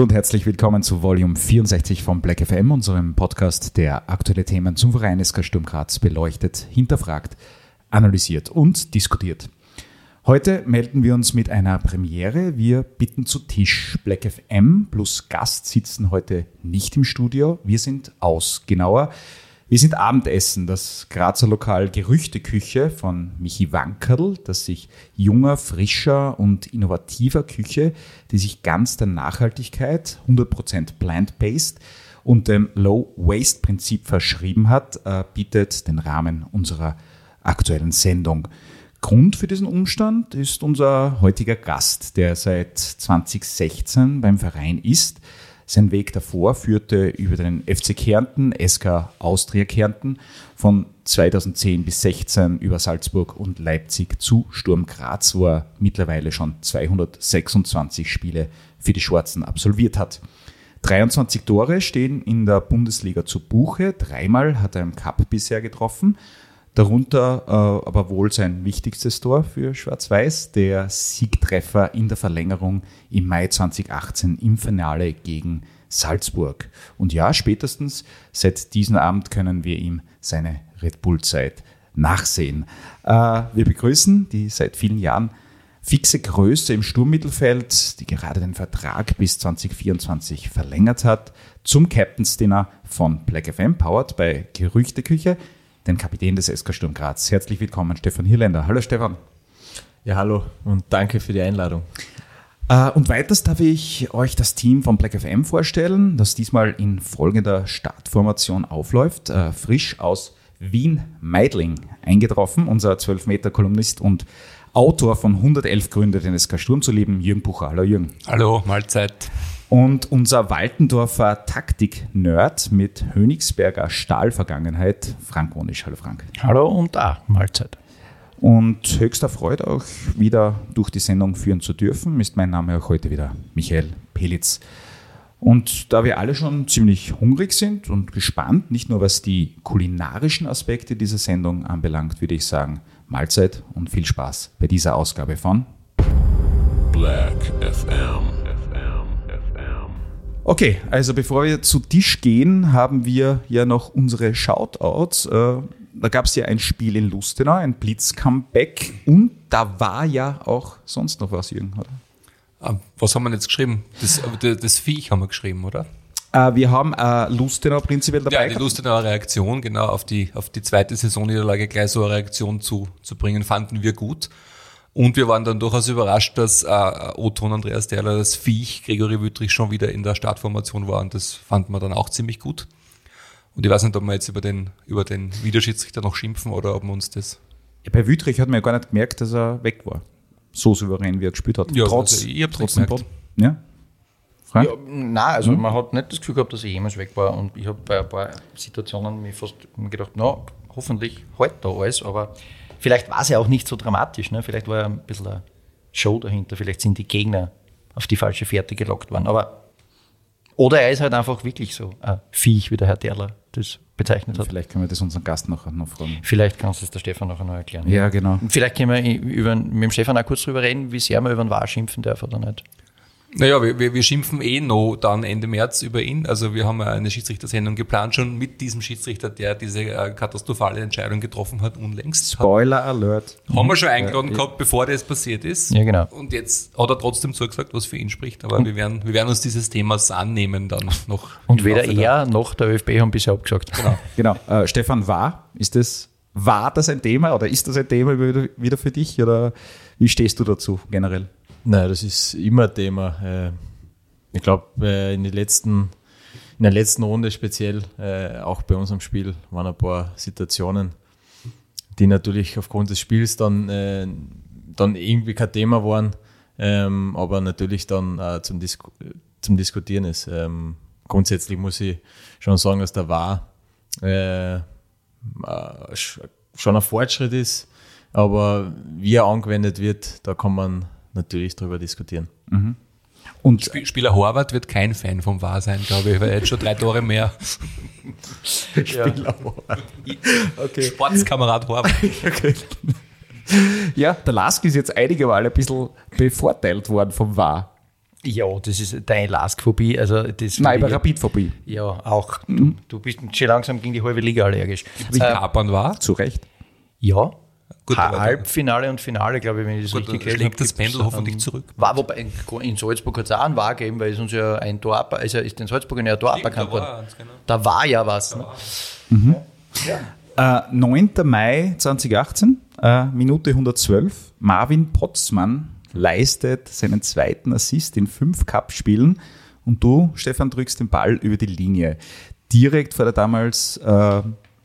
Hallo und herzlich willkommen zu Volume 64 von Black FM, unserem Podcast, der aktuelle Themen zum Verein SK Sturm Graz beleuchtet, hinterfragt, analysiert und diskutiert. Heute melden wir uns mit einer Premiere. Wir bitten zu Tisch. Black FM plus Gast sitzen heute nicht im Studio. Wir sind aus. Genauer, wir sind Abendessen, das Grazer Lokal Gerüchteküche von Michi Wankerl, das sich junger, frischer und innovativer Küche, die sich ganz der Nachhaltigkeit, 100% plant-based und dem Low-Waste-Prinzip verschrieben hat, äh, bietet den Rahmen unserer aktuellen Sendung. Grund für diesen Umstand ist unser heutiger Gast, der seit 2016 beim Verein ist, sein Weg davor führte über den FC Kärnten, SK Austria Kärnten, von 2010 bis 16 über Salzburg und Leipzig zu Sturm Graz, wo er mittlerweile schon 226 Spiele für die Schwarzen absolviert hat. 23 Tore stehen in der Bundesliga zu Buche. Dreimal hat er im Cup bisher getroffen. Darunter äh, aber wohl sein wichtigstes Tor für Schwarz-Weiß, der Siegtreffer in der Verlängerung im Mai 2018 im Finale gegen Salzburg. Und ja, spätestens seit diesem Abend können wir ihm seine Red Bull-Zeit nachsehen. Äh, wir begrüßen die seit vielen Jahren fixe Größe im Sturmmittelfeld, die gerade den Vertrag bis 2024 verlängert hat, zum Captain's Dinner von Black FM, powered bei Gerüchteküche den Kapitän des SK Sturm Graz. Herzlich willkommen, Stefan Hirländer. Hallo Stefan. Ja, hallo und danke für die Einladung. Äh, und weiters darf ich euch das Team von Black FM vorstellen, das diesmal in folgender Startformation aufläuft. Äh, frisch aus Wien-Meidling eingetroffen, unser 12-Meter-Kolumnist und Autor von 111 Gründe, den SK Sturm zu lieben, Jürgen Bucher. Hallo Jürgen. Hallo, Mahlzeit. Und unser Waltendorfer Taktik-Nerd mit Hönigsberger Stahlvergangenheit, Frank Wonisch. Hallo Frank. Hallo und ah, Mahlzeit. Und höchster Freude auch wieder durch die Sendung führen zu dürfen, ist mein Name auch heute wieder Michael Pelitz. Und da wir alle schon ziemlich hungrig sind und gespannt, nicht nur was die kulinarischen Aspekte dieser Sendung anbelangt, würde ich sagen, Mahlzeit und viel Spaß bei dieser Ausgabe von Black FM. Okay, also bevor wir zu Tisch gehen, haben wir ja noch unsere Shoutouts. Äh, da gab es ja ein Spiel in Lustenau, ein Blitz-Comeback und da war ja auch sonst noch was, Jürgen, oder? Ah, was haben wir jetzt geschrieben? Das, das Viech haben wir geschrieben, oder? Äh, wir haben äh, Lustenau prinzipiell dabei. Ja, die Lustenauer Reaktion, genau, auf die, auf die zweite Saisonniederlage gleich so eine Reaktion zu, zu bringen, fanden wir gut. Und wir waren dann durchaus überrascht, dass äh, Oton Andreas Derler, das Viech, Gregory Wüttrich schon wieder in der Startformation war und das fanden wir dann auch ziemlich gut. Und ich weiß nicht, ob wir jetzt über den, über den Wiederschiedsrichter noch schimpfen oder ob wir uns das. Ja, bei Wüttrich hat man ja gar nicht gemerkt, dass er weg war. So souverän, wie er gespielt hat. Ja, trotz, also ich habe trotzdem gemerkt. Ja? Frank? Ja, nein, also mhm. man hat nicht das Gefühl gehabt, dass er jemals weg war. Und ich habe bei ein paar Situationen mir fast gedacht, na, hoffentlich halt da alles, aber Vielleicht war es ja auch nicht so dramatisch. Ne? Vielleicht war ja ein bisschen eine Show dahinter. Vielleicht sind die Gegner auf die falsche Fährte gelockt worden. Aber oder er ist halt einfach wirklich so ein Viech, wie der Herr Derler das bezeichnet hat. Vielleicht können wir das unseren Gast noch, noch fragen. Vielleicht kannst du es der Stefan noch einmal erklären. Ja, genau. vielleicht können wir über, mit dem Stefan auch kurz drüber reden, wie sehr man über den Wahr schimpfen darf oder nicht. Naja, wir, wir, wir schimpfen eh noch dann Ende März über ihn. Also wir haben eine Schiedsrichtersendung geplant, schon mit diesem Schiedsrichter, der diese äh, katastrophale Entscheidung getroffen hat, unlängst. Spoiler Alert. Haben wir schon eingeladen ja, gehabt, bevor das passiert ist. Ja, genau. Und jetzt hat er trotzdem zugesagt, was für ihn spricht. Aber wir werden, wir werden uns dieses Themas annehmen dann noch. Und weder er noch der ÖFB haben bisher abgesagt. Genau. genau. Äh, Stefan, war, ist das, war das ein Thema oder ist das ein Thema wieder für dich? Oder wie stehst du dazu generell? Nein, das ist immer Thema. Äh, ich glaube, äh, in, in der letzten Runde speziell, äh, auch bei unserem Spiel, waren ein paar Situationen, die natürlich aufgrund des Spiels dann, dann irgendwie kein Thema waren, ähm, aber natürlich dann zum, Disku zum Diskutieren ist. Ähm, grundsätzlich muss ich schon sagen, dass der war schon ein Fortschritt ist, aber wie er angewendet wird, da kann man natürlich darüber diskutieren. Mhm. Und Sp Spieler Horvath wird kein Fan vom Wahr sein, glaube ich, weil er jetzt schon drei Tore mehr. Spieler Horvath. Okay. Sportskamerad Horvath. okay. Ja, der Lask ist jetzt einige Mal ein bisschen bevorteilt worden vom Wahr. Ja, das ist deine Laskphobie. Also das Nein, über Rapidphobie. Ja, auch. Du, du bist schon langsam gegen die halbe Liga allergisch. Wie Japan war? Zu Recht. Ja. Gut, Halbfinale und Finale, glaube ich, wenn ich das Gut, richtig gelesen schlägt habe, das Pendel hoffentlich ähm, zurück. War, wobei in, in Salzburg hat es auch einen Wahr gegeben, weil es uns ja ein Tor, ab- also ist in Salzburg ja ein Tor aberkannt worden. genau. Da war ja was. Ne? Äh, 9. Mai 2018, äh, Minute 112. Marvin Potzmann leistet seinen zweiten Assist in fünf Cup-Spielen und du, Stefan, drückst den Ball über die Linie. Direkt vor der damals äh,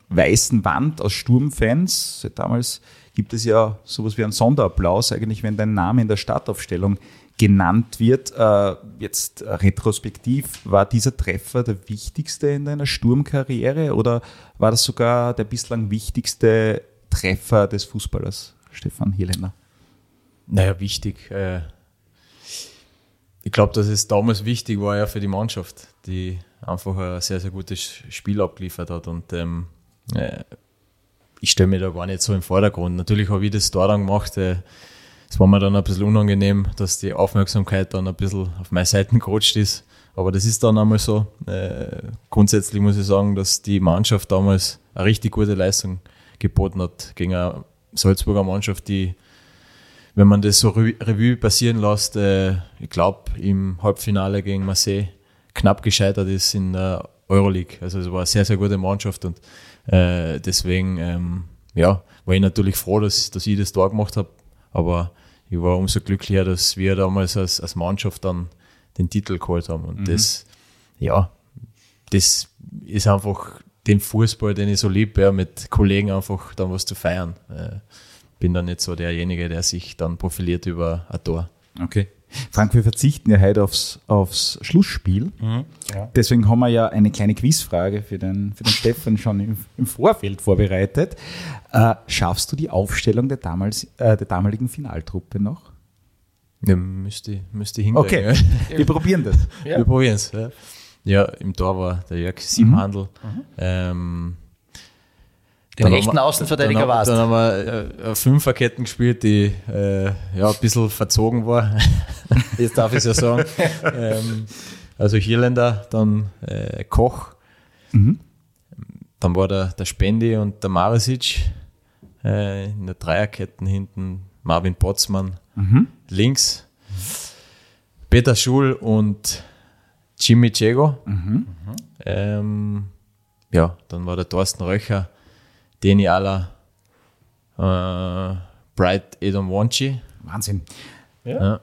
weißen Wand aus Sturmfans. Seit damals gibt es ja sowas wie einen Sonderapplaus, eigentlich, wenn dein Name in der Startaufstellung genannt wird. Äh, jetzt äh, retrospektiv, war dieser Treffer der wichtigste in deiner Sturmkarriere oder war das sogar der bislang wichtigste Treffer des Fußballers, Stefan Hirländer? Naja, wichtig. Äh, ich glaube, dass es damals wichtig war ja für die Mannschaft, die einfach ein sehr, sehr gutes Spiel abgeliefert hat. Und ähm, äh, ich stelle mir da gar nicht so im Vordergrund. Natürlich habe ich das da dann gemacht. Es war mir dann ein bisschen unangenehm, dass die Aufmerksamkeit dann ein bisschen auf meine Seiten gerutscht ist. Aber das ist dann einmal so. Äh, grundsätzlich muss ich sagen, dass die Mannschaft damals eine richtig gute Leistung geboten hat gegen eine Salzburger Mannschaft, die wenn man das so Re- Revue passieren lässt, äh, ich glaube, im Halbfinale gegen Marseille knapp gescheitert ist in der Euroleague. Also es war eine sehr, sehr gute Mannschaft und äh, deswegen ähm, ja, war ich natürlich froh, dass, dass ich das da gemacht habe. Aber ich war umso glücklicher, dass wir damals als, als Mannschaft dann den Titel geholt haben. Und das, ja, das ist einfach den Fußball, den ich so liebe, ja, mit Kollegen einfach dann was zu feiern. Äh, bin dann nicht so derjenige, der sich dann profiliert über ein Tor. Okay. Frank, wir verzichten ja heute aufs, aufs Schlussspiel. ja. Deswegen haben wir ja eine kleine Quizfrage für den, für den Stefan schon im, im Vorfeld vorbereitet. Äh, schaffst du die Aufstellung der, damals, äh, der damaligen Finaltruppe noch? Ja, müsste, ich- müsste hinkriegen. Okay, Ja. wir probieren das. Ja. Wir probieren es. Ja. ja, im Tor war der Jörg Siebenhandel. Ähm, Den dann rechten haben wir- Außenverteidiger dann, warst. Dann haben wir äh, Fünferketten gespielt, die äh, ja, ein bisschen verzogen war. Jetzt darf ich es ja sagen. ähm, also Hirländer, dann äh, Koch, dann war der, der Spendi und der Marisic. Äh, in der Dreierketten hinten Marvin Potzmann links. Peter Schul und Jimmy Diego. Ähm, ja, dann war der Thorsten Röcher, Deni Alla, äh, Bright Edom Wonchi. Wahnsinn. Ja.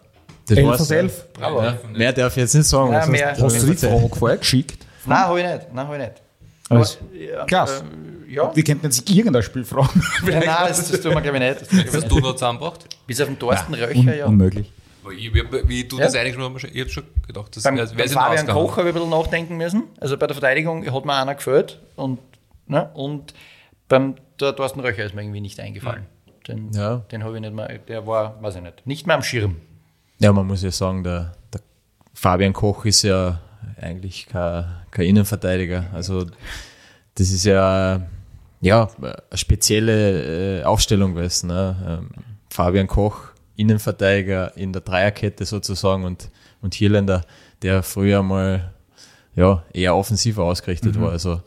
Das Elf war's. elf. Bravo. Ja, mehr darf ich jetzt nicht sagen. Nein, mehr- Hast du die Frage vorher geschickt? Nein, habe ich nicht. Nein, habe ich nicht. Also, Aber, ja, Klasse. Äh, ja. Wir könnten jetzt irgendein Spiel fragen. Nein, nein, das, das tun wir, glaube ich, nicht. Das ich, du nicht. noch zusammengebracht? Bis auf den Thorsten Un Röcher, ja. Unmöglich. Ich, wie, wie du Ja. das eigentlich schon, ich habe schon gedacht, das Beim, wäre beim Fabian Koch habe ich ein bisschen nachdenken müssen. Also bei der Verteidigung hat mir einer gefällt. Und, ne, und beim der Thorsten Röcher ist mir irgendwie nicht eingefallen. Den, Ja. den habe ich nicht mehr, der war, weiß ich nicht, nicht mehr am Schirm. Ja, man muss ja sagen, der, der Fabian Koch ist ja eigentlich kein, kein Innenverteidiger. Also das ist ja, ja eine spezielle äh, Aufstellung gewesen. Ne? Ähm, Fabian Koch, Innenverteidiger in der Dreierkette sozusagen und, und Hirländer, der früher mal ja, eher offensiver ausgerichtet war. Also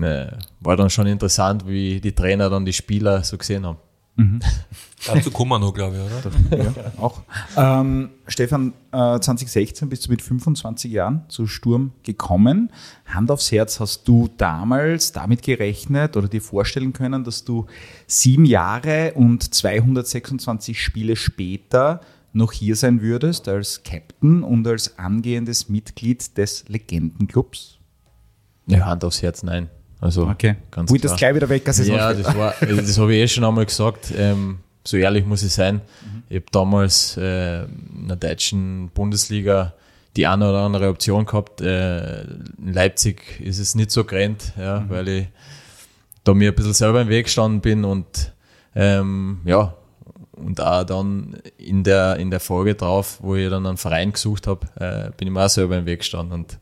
äh, war dann schon interessant, wie die Trainer dann die Spieler so gesehen haben. Dazu kommen wir noch, glaube ich, oder? Ja, auch. Ähm, Stefan, äh, 2016 bist du mit 25 Jahren zu Sturm gekommen. Hand aufs Herz, hast du damals damit gerechnet oder dir vorstellen können, dass du sieben Jahre und 226 Spiele später noch hier sein würdest als Captain und als angehendes Mitglied des Legendenclubs? Ja, Hand aufs Herz, nein. Also ganz Wollt das klar. gleich wieder weg, als es Ja, das war, das habe ich eh schon einmal gesagt. Ähm, so ehrlich muss ich sein. Ich habe damals äh, in der deutschen Bundesliga die eine oder andere Option gehabt. Äh, in Leipzig ist es nicht so grennt, ja, weil ich da mir ein bisschen selber im Weg gestanden bin und ähm, ja, und auch dann in der, in der Folge drauf, wo ich dann einen Verein gesucht habe, äh, bin ich mir auch selber im Weg gestanden und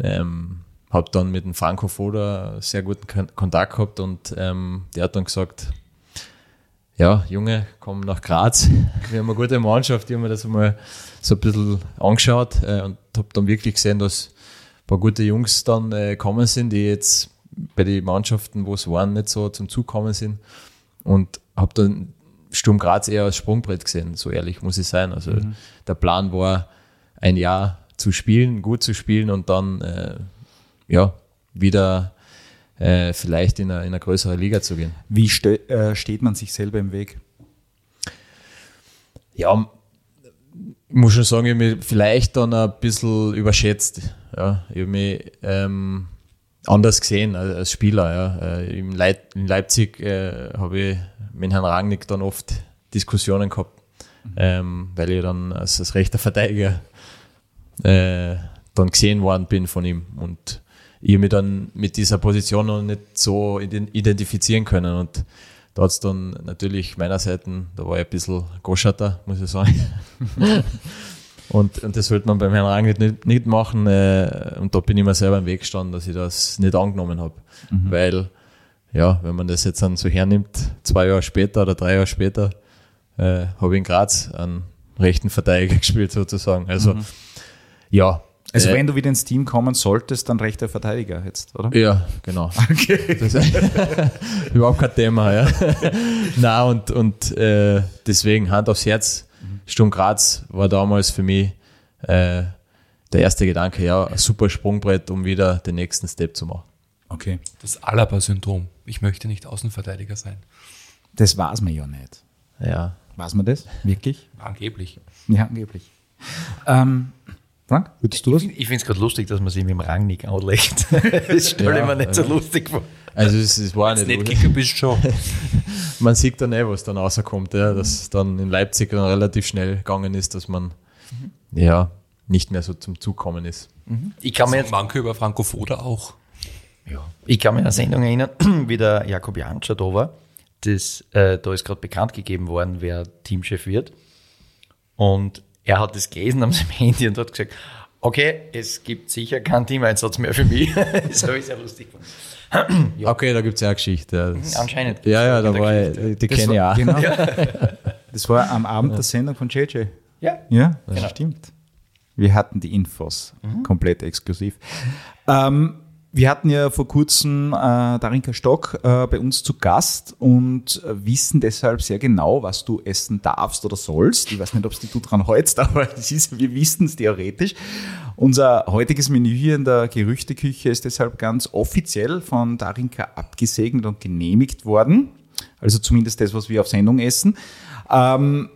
ähm, habe dann mit dem Franco Foda sehr guten Kon- Kontakt gehabt und ähm, der hat dann gesagt, ja, Junge, kommen nach Graz. Wir haben eine gute Mannschaft. Ich habe mir das einmal so ein bisschen angeschaut äh, und habe dann wirklich gesehen, dass ein paar gute Jungs dann äh, kommen sind, die jetzt bei den Mannschaften, wo es waren, nicht so zum Zug kommen sind. Und habe dann Sturm Graz eher als Sprungbrett gesehen, so ehrlich muss ich sein. Also mhm. der Plan war, ein Jahr zu spielen, gut zu spielen und dann äh, ja, wieder äh, vielleicht in eine, in eine größere Liga zu gehen. Wie ste äh, steht man sich selber im Weg? Ja, ich muss schon sagen, ich habe mich vielleicht dann ein bisschen überschätzt. Ja, ich habe mich ähm, anders gesehen als, als Spieler. Ja. Äh, in, Leip in Leipzig äh, habe ich mit Herrn Rangnick dann oft Diskussionen gehabt, mhm. ähm, weil ich dann als, als rechter Verteidiger äh, dann gesehen worden bin von ihm. Und ich mich dann mit dieser Position noch nicht so identifizieren können. Und da hat es dann natürlich meiner Seite, da war ich ein bisschen Goschatter, muss ich sagen. und, und das sollte man beim Herrn Rangnick nicht, nicht machen. Äh, und da bin ich mir selber im Weg gestanden, dass ich das nicht angenommen habe. Mhm. Weil, ja, wenn man das jetzt dann so hernimmt, zwei Jahre später oder drei Jahre später, äh, habe ich in Graz einen rechten Verteidiger gespielt sozusagen. Also, mhm. ja, also äh, wenn du wieder ins Team kommen solltest, dann rechter Verteidiger jetzt, oder? Ja, genau. Okay. Überhaupt kein Thema, ja. Na und, und äh, deswegen Hand aufs Herz. Sturm Graz war damals für mich äh, der erste Gedanke, ja, ein super Sprungbrett, um wieder den nächsten Step zu machen. Okay. Das Alaba-Syndrom. Ich möchte nicht Außenverteidiger sein. Das war es mir ja nicht. Ja. Weiß man das? Wirklich? Angeblich. Ja, angeblich. Ähm, Frank, würdest du das? Ich, ich finde es gerade lustig, dass man sich mit dem Rangnick anlegt. das stelle ja, ich mir nicht ja. so lustig vor. Also es, es war nicht, nicht Kicker bist schon. man sieht dann eh, was dann rauskommt, ja, dass dann in Leipzig dann relativ schnell gegangen ist, dass man mhm. ja nicht mehr so zum Zug kommen ist. Mhm. Ich kann mir jetzt manche über Franco Foda auch. Ja. Ich kann mich an eine Sendung erinnern, wie der Jakob Janscher da war. Das, äh, da ist gerade bekannt gegeben worden, wer Teamchef wird. Und er hat es gelesen am seinem Handy und hat gesagt, okay, es gibt sicher keinen Teameinsatz mehr für mich. das habe ich sehr lustig gefunden. ja. Okay, da gibt es ja eine Geschichte. Das, mhm, Anscheinend. Ja, ja, da war ich, die kenne ich auch. Genau. Das war am Abend der Sendung von JJ. Ja. Ja, das genau. stimmt. Wir hatten die Infos mhm. komplett exklusiv. Ähm, wir hatten ja vor kurzem äh, Darinka Stock äh, bei uns zu Gast und äh, wissen deshalb sehr genau, was du essen darfst oder sollst. Ich weiß nicht, ob es du dran hältst, aber es ist, wir wissen es theoretisch. Unser heutiges Menü hier in der Gerüchteküche ist deshalb ganz offiziell von Darinka abgesegnet und genehmigt worden. Also zumindest das, was wir auf Sendung essen. Ähm,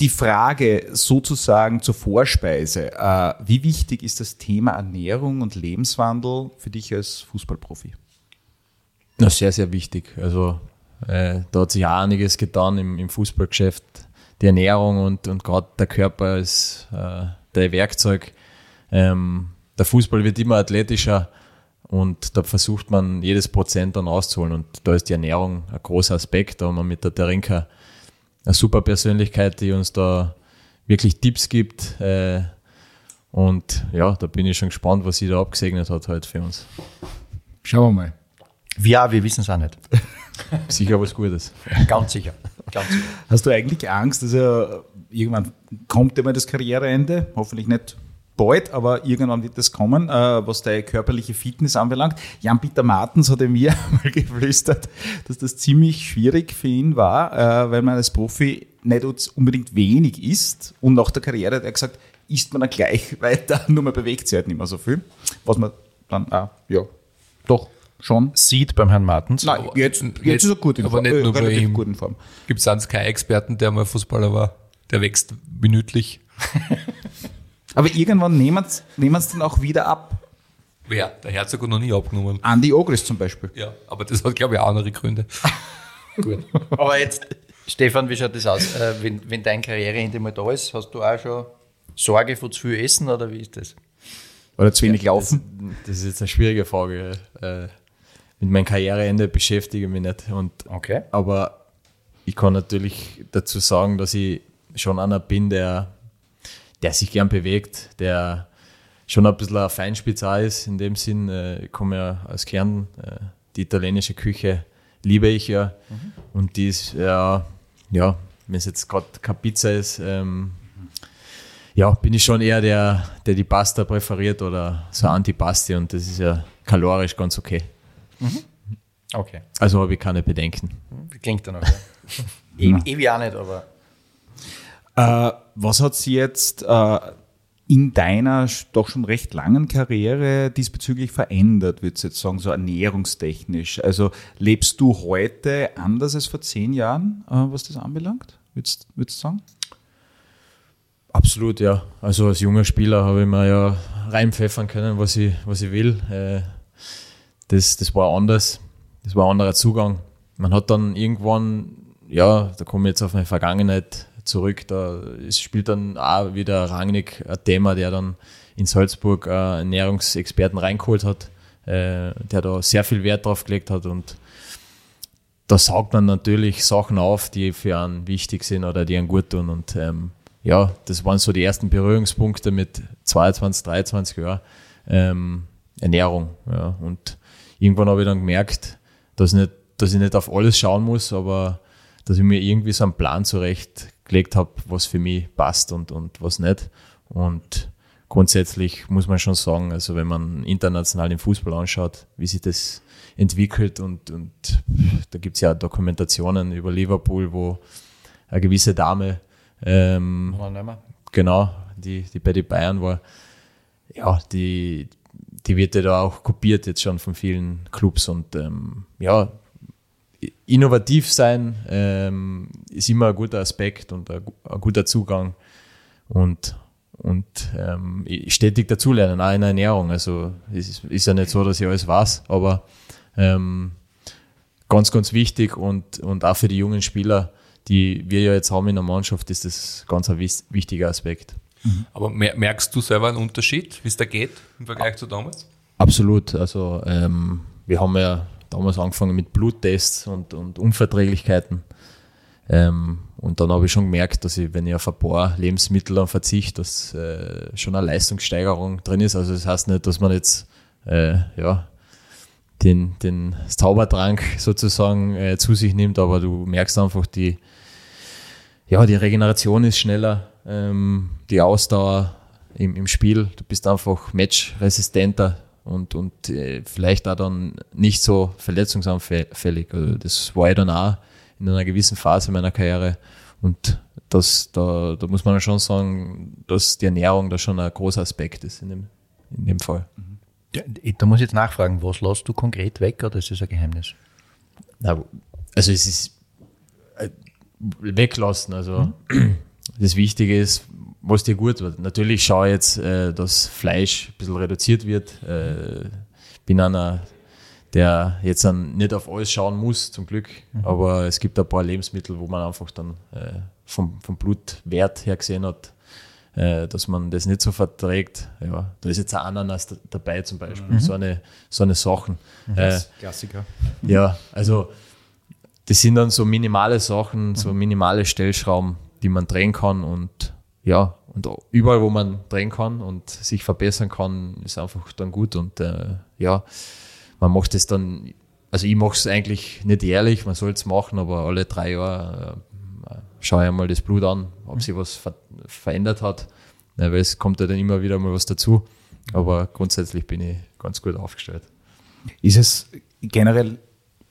die Frage sozusagen zur Vorspeise. Äh, wie wichtig ist das Thema Ernährung und Lebenswandel für dich als Fußballprofi? Na, sehr, sehr wichtig. Also äh, da hat sich auch einiges getan im, im Fußballgeschäft. Die Ernährung und, und gerade der Körper ist äh, der Werkzeug. Ähm, der Fußball wird immer athletischer und da versucht man jedes Prozent dann rauszuholen. Und da ist die Ernährung ein großer Aspekt. Da wir mit der Terinka eine super Persönlichkeit, die uns da wirklich Tipps gibt. Äh, und ja, da bin ich schon gespannt, was sie da abgesegnet hat heute für uns. Schauen wir mal. Ja, wir wissen es auch nicht. sicher was Gutes. Ganz sicher. Ganz sicher. Hast du eigentlich Angst, dass er irgendwann kommt immer das Karriereende? Hoffentlich nicht bald, aber irgendwann wird das kommen, äh, was deine körperliche Fitness anbelangt. Jan-Peter Martens hat mir mal geflüstert, dass das ziemlich schwierig für ihn war, äh, weil man als Profi nicht unbedingt wenig isst und nach der Karriere hat er gesagt, isst man dann gleich weiter, nur man bewegt sich halt nicht mehr so viel, was man dann, ah, ja, doch schon sieht beim Herrn Martens. Nein, jetzt, jetzt ist er gut in aber Form. Nicht nur bei ihm. Gut in Form. Gibt es einen Sky-Experten, der mal Fußballer war? Der wächst minütlich. Aber irgendwann nehmen sie dann auch wieder ab. Wer? Der Herzog hat noch nie abgenommen. Andy Ogris zum Beispiel. Ja, aber das hat, glaube ich, auch andere Gründe. Gut. Aber jetzt, Stefan, wie schaut das aus? Äh, wenn, wenn dein Karriereende mal da ist, hast du auch schon Sorge vor zu viel Essen oder wie ist das? Oder zu wenig laufen? Das, das, ist jetzt eine schwierige Frage. Äh, mit meinem Karriereende beschäftige ich mich nicht. Und, okay. Aber ich kann natürlich dazu sagen, dass ich schon einer bin, der der sich gern bewegt, der schon ein bisschen ein Feinspitzer ist in dem Sinn. Äh, ich komme ja aus Kärnten, äh, die italienische Küche liebe ich ja mhm. und die ist ja ja, wenn es jetzt gerade keine Pizza ist, ähm, ja, bin ich schon eher der, der die Pasta präferiert oder so Antipasti und das ist ja kalorisch ganz okay. Mhm. Okay. Also habe ich keine Bedenken. Klingt dann auch, ja. Ewig e auch nicht, aber. Äh, was hat sie jetzt äh, in deiner doch schon recht langen Karriere diesbezüglich verändert, würde ich jetzt sagen, so ernährungstechnisch? Also lebst du heute anders als vor zehn Jahren, äh, was das anbelangt, würdest du sagen? Absolut, ja. Also als junger Spieler habe ich mir ja reinpfeffern können, was ich, was ich will. Äh, das, das war anders. Das war ein anderer Zugang. Man hat dann irgendwann, ja, da komme ich jetzt auf meine Vergangenheit zurück, da spielt dann auch wieder Rangnick ein Thema, der dann in Salzburg äh, Ernährungsexperten reingeholt hat, äh, der da sehr viel Wert drauf gelegt hat und da saugt man natürlich Sachen auf, die für einen wichtig sind oder die einen gut tun und ähm, ja, das waren so die ersten Berührungspunkte mit 22, 23 Jahren ähm, Ernährung. Ja. Und irgendwann habe ich dann gemerkt, dass, nicht, dass ich nicht auf alles schauen muss, aber dass ich mir irgendwie so einen Plan zurechtgelegt habe, was für mich passt und, und was nicht. Und grundsätzlich muss man schon sagen, also wenn man international den Fußball anschaut, wie sich das entwickelt und, und da gibt es ja Dokumentationen über Liverpool, wo eine gewisse Dame ähm, genau, die, die bei den Bayern war. Ja, die, die wird ja da auch kopiert jetzt schon von vielen Clubs und ähm, ja, innovativ sein ähm, ist immer ein guter Aspekt und ein, ein guter Zugang und, und ähm, stetig dazulernen, auch in der Ernährung. Also es ist, ist ja nicht so, dass ich alles weiß, aber ähm, ganz, ganz wichtig und, und auch für die jungen Spieler die wir ja jetzt haben in der Mannschaft, ist das ganz ein wichtiger Aspekt. Mhm. Aber merkst du selber einen Unterschied, wie es da geht im Vergleich zu damals? Absolut. Also ähm, wir haben ja damals angefangen mit Bluttests und, und Unverträglichkeiten. Ähm, und dann habe ich schon gemerkt, dass ich, wenn ich auf ein paar Lebensmittel verzichte, dass äh, schon eine Leistungssteigerung drin ist. Also das heißt nicht, dass man jetzt äh, ja, den, den Zaubertrank sozusagen äh, zu sich nimmt, aber du merkst einfach die, ja, die Regeneration ist schneller, ähm, die Ausdauer im, im Spiel, du bist einfach matchresistenter und, und äh, vielleicht auch dann nicht so verletzungsanfällig. Also das war ich dann auch in einer gewissen Phase meiner Karriere und das, da, da muss man schon sagen, dass die Ernährung da schon ein großer Aspekt ist in dem, in dem Fall. Da muss ich jetzt nachfragen, was lässt du konkret weg oder ist das ein Geheimnis? also es ist weglassen. Also mhm. das Wichtige ist, was dir gut wird. Natürlich schaue ich jetzt, äh, dass Fleisch ein bisschen reduziert wird. Äh, bin einer, der jetzt dann nicht auf alles schauen muss, zum Glück. Mhm. Aber es gibt ein paar Lebensmittel, wo man einfach dann äh, vom, vom Blutwert her gesehen hat, äh, dass man das nicht so verträgt. Ja, da ist jetzt ein Ananas dabei zum Beispiel, mhm. so, eine, so eine Sachen. Mhm. Äh, Klassiker. Ja, also das sind dann so minimale Sachen, so mhm. minimale Stellschrauben, die man drehen kann und ja, und überall, wo man drehen kann und sich verbessern kann, ist einfach dann gut und äh, ja, man macht es dann, also ich mache es eigentlich nicht ehrlich, man soll es machen, aber alle drei Jahre äh, schaue ich einmal das Blut an, ob sich was ver verändert hat, ja, weil es kommt ja dann immer wieder mal was dazu, aber grundsätzlich bin ich ganz gut aufgestellt. Ist es generell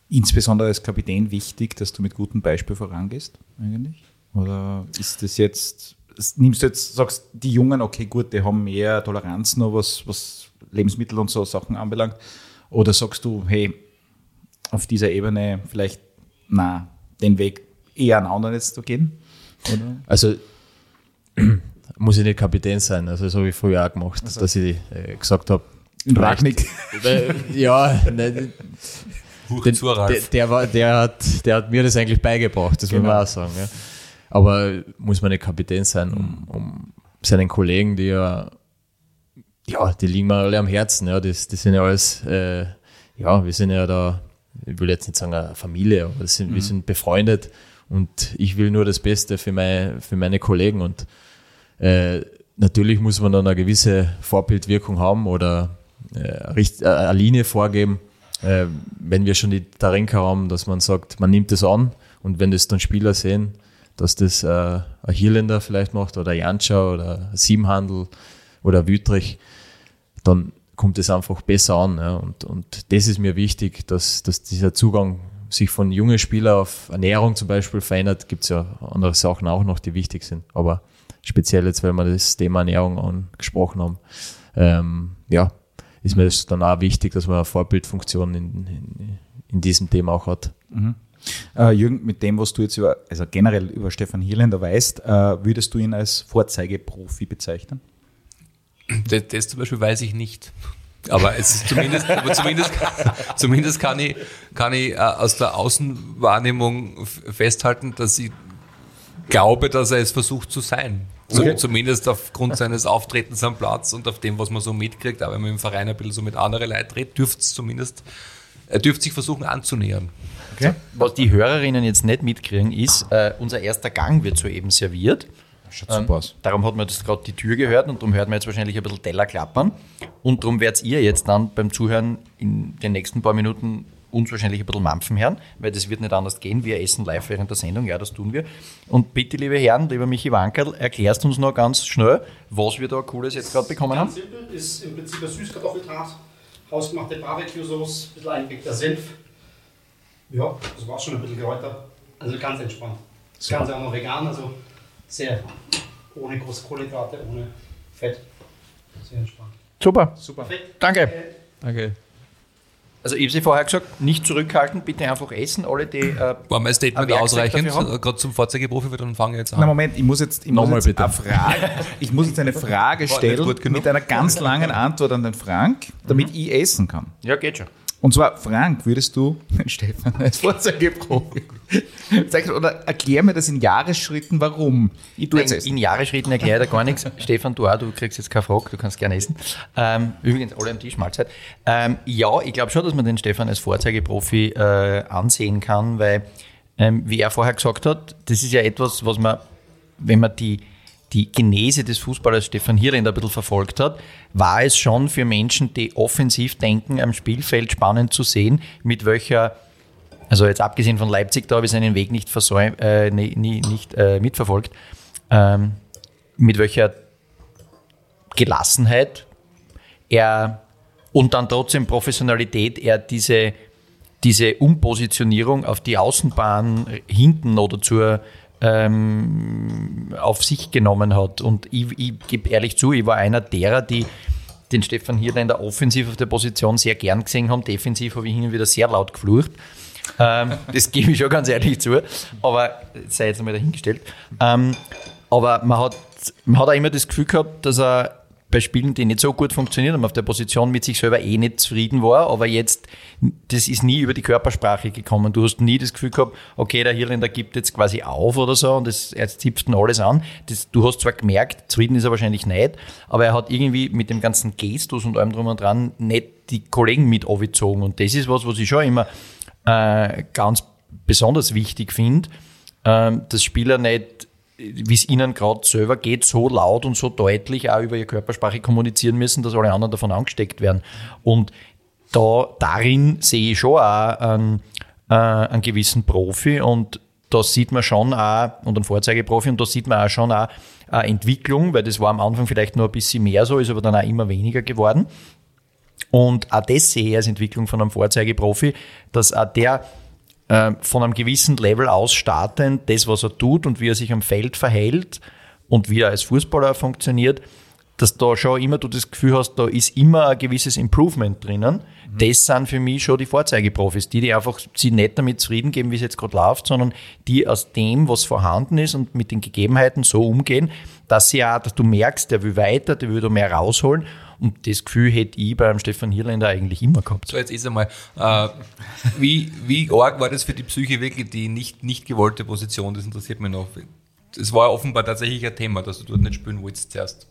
insbesondere als Kapitän wichtig, dass du mit gutem Beispiel vorangehst, eigentlich? Oder ist das jetzt, nimmst du jetzt, sagst die Jungen, okay, gut, die haben mehr Toleranz noch, was, was Lebensmittel und so Sachen anbelangt? Oder sagst du, hey, auf dieser Ebene vielleicht, na, den Weg eher einen anderen jetzt zu gehen? Oder? Also, muss ich nicht Kapitän sein. Also, das habe ich früher auch gemacht, also. dass ich äh, gesagt habe, Ragnick. ja, ne, den, der, der, war, der, hat, der hat mir das eigentlich beigebracht, das genau. muss man auch sagen. Ja. Aber muss man nicht Kapitän sein, um, um seinen Kollegen, die ja, ja, die liegen mir alle am Herzen. Ja. Das, das sind ja alles, äh, ja, wir sind ja da, ich will jetzt nicht sagen eine Familie, aber sind, mhm. wir sind befreundet und ich will nur das Beste für meine, für meine Kollegen und äh, natürlich muss man dann eine gewisse Vorbildwirkung haben oder äh, äh eine Linie vorgeben äh, wenn wir schon die Tarenka haben, dass man sagt, man nimmt es an und wenn das dann Spieler sehen, dass das äh, ein Hirländer vielleicht macht oder Janscha oder Siebenhandel oder Wüttrich, dann kommt es einfach besser an. Ja. Und, und das ist mir wichtig, dass, dass dieser Zugang sich von jungen Spielern auf Ernährung zum Beispiel verändert. Gibt es ja andere Sachen auch noch, die wichtig sind. Aber speziell jetzt, weil wir das Thema Ernährung angesprochen haben, ähm, ja, ist mir das dann auch wichtig, dass man eine Vorbildfunktion in, in, in diesem Thema auch hat. Mhm. Uh, Jürgen, mit dem, was du jetzt über, also generell über Stefan Hirländer weißt, uh, würdest du ihn als Vorzeigeprofi bezeichnen? Das, das, zum Beispiel weiß ich nicht. Aber es ist zumindest, aber zumindest, zumindest kann ich, kann ich uh, aus der Außenwahrnehmung festhalten, dass ich glaube, dass er es versucht zu sein. Okay. Zumindest aufgrund seines Auftretens am Platz und auf dem, was man so mitkriegt, aber wenn man im Verein ein bisschen so mit anderen Leuten redet, dürfte es zumindest, er dürfte sich versuchen anzunähern. Okay. Was die Hörerinnen jetzt nicht mitkriegen, ist, äh, unser erster Gang wird soeben serviert. Schaut super ähm, aus. Darum hat man jetzt gerade die Tür gehört und darum hört man jetzt wahrscheinlich ein bisschen Teller klappern. Und darum werdet ihr jetzt dann beim Zuhören in den nächsten paar Minuten uns wahrscheinlich ein bisschen mampfen hören, weil das wird nicht anders gehen. Wir essen live während der Sendung, ja, das tun wir. Und bitte, liebe Herren, lieber Michi Wankerl, erklärst uns noch ganz schnell, was wir da Cooles jetzt gerade bekommen ganz haben. Ganz simpel, ist im Prinzip ein Süßkartoffeldraht, hausgemachte Barbecue-Sauce, ein bisschen eingelegter Senf, ja, das war schon ein bisschen Kräuter. Also ganz entspannt. Das Super. Ganze auch noch vegan, also sehr ohne große Kohlenhydrate, ohne Fett. Sehr entspannt. Super. Super. Perfekt. Danke. Danke. Also ich habe Sie vorher gesagt, nicht zurückhalten, bitte einfach essen. Alle, die äh, War mein Statement ausreichend, gerade zum Vorzeigeprofi, dann fangen wir jetzt an. Na Moment, ich muss jetzt, ich muss jetzt, eine, Frage, ich muss jetzt eine Frage stellen mit einer ganz langen Antwort an den Frank, damit mhm. ich essen kann. Ja, geht schon. Und zwar, Frank, würdest du, Stefan, als Vorzeigeprofi, oder erklär mir das in Jahresschritten, warum? Ich tue jetzt in Jahresschritten erkläre ich dir gar nichts. Stefan, du auch, du kriegst jetzt keine Frage, du kannst gerne essen. Ähm, übrigens, alle am Tisch, Mahlzeit. Ähm, ja, ich glaube schon, dass man den Stefan als Vorzeigeprofi äh, ansehen kann, weil, ähm, wie er vorher gesagt hat, das ist ja etwas, was man, wenn man die die Genese des Fußballers Stefan Hirländer ein bisschen verfolgt hat, war es schon für Menschen, die offensiv denken, am Spielfeld spannend zu sehen, mit welcher, also jetzt abgesehen von Leipzig, da habe ich seinen Weg nicht, äh, nie, nie, nicht äh, mitverfolgt, ähm, mit welcher Gelassenheit er und dann trotzdem Professionalität er diese, diese Umpositionierung auf die Außenbahn hinten oder zur ähm, auf sich genommen hat. Und ich, ich gebe ehrlich zu, ich war einer derer, die den Stefan Hirner in der Offensiv auf der Position sehr gern gesehen haben. Defensiv habe ich hin und wieder sehr laut geflucht. Ähm, das gebe ich schon ganz ehrlich zu. Aber sei jetzt einmal dahingestellt. Ähm, aber man hat, man hat auch immer das Gefühl gehabt, dass er bei Spielen, die nicht so gut funktioniert haben, auf der Position mit sich selber eh nicht zufrieden war, aber jetzt, das ist nie über die Körpersprache gekommen. Du hast nie das Gefühl gehabt, okay, der Hirländer gibt jetzt quasi auf oder so und das, er zipft dann alles an. Das, du hast zwar gemerkt, zufrieden ist er wahrscheinlich nicht, aber er hat irgendwie mit dem ganzen Gestus und allem drum und dran nicht die Kollegen mit aufgezogen und das ist was, was ich schon immer äh, ganz besonders wichtig finde, äh, dass Spieler nicht wie es ihnen gerade selber geht, so laut und so deutlich auch über ihre Körpersprache kommunizieren müssen, dass alle anderen davon angesteckt werden. Und da, darin sehe ich schon auch einen, äh, einen gewissen Profi und da sieht man schon auch, und einen Vorzeigeprofi, und da sieht man auch schon auch eine Entwicklung, weil das war am Anfang vielleicht nur ein bisschen mehr so, ist aber dann auch immer weniger geworden. Und auch das sehe ich als Entwicklung von einem Vorzeigeprofi, dass auch der äh, von einem gewissen Level aus startend, das, was er tut und wie er sich am Feld verhält und wie er als Fußballer funktioniert, dass da schon immer du das Gefühl hast, da ist immer ein gewisses Improvement drinnen. Mhm. Das sind für mich schon die Vorzeigeprofis, die, die einfach sie nicht damit zufrieden geben, wie es jetzt gerade läuft, sondern die aus dem, was vorhanden ist und mit den Gegebenheiten so umgehen, dass sie auch, dass du merkst, der will weiter, der will da mehr rausholen und das Gefühl hätte ich beim Stefan Hirländer eigentlich immer gehabt. So, jetzt ist einmal, äh, wie, wie arg war das für die Psyche wirklich die nicht, nicht gewollte Position? Das interessiert mich noch. Das war offenbar tatsächlich ein Thema, dass du dort nicht spielen wolltest zuerst.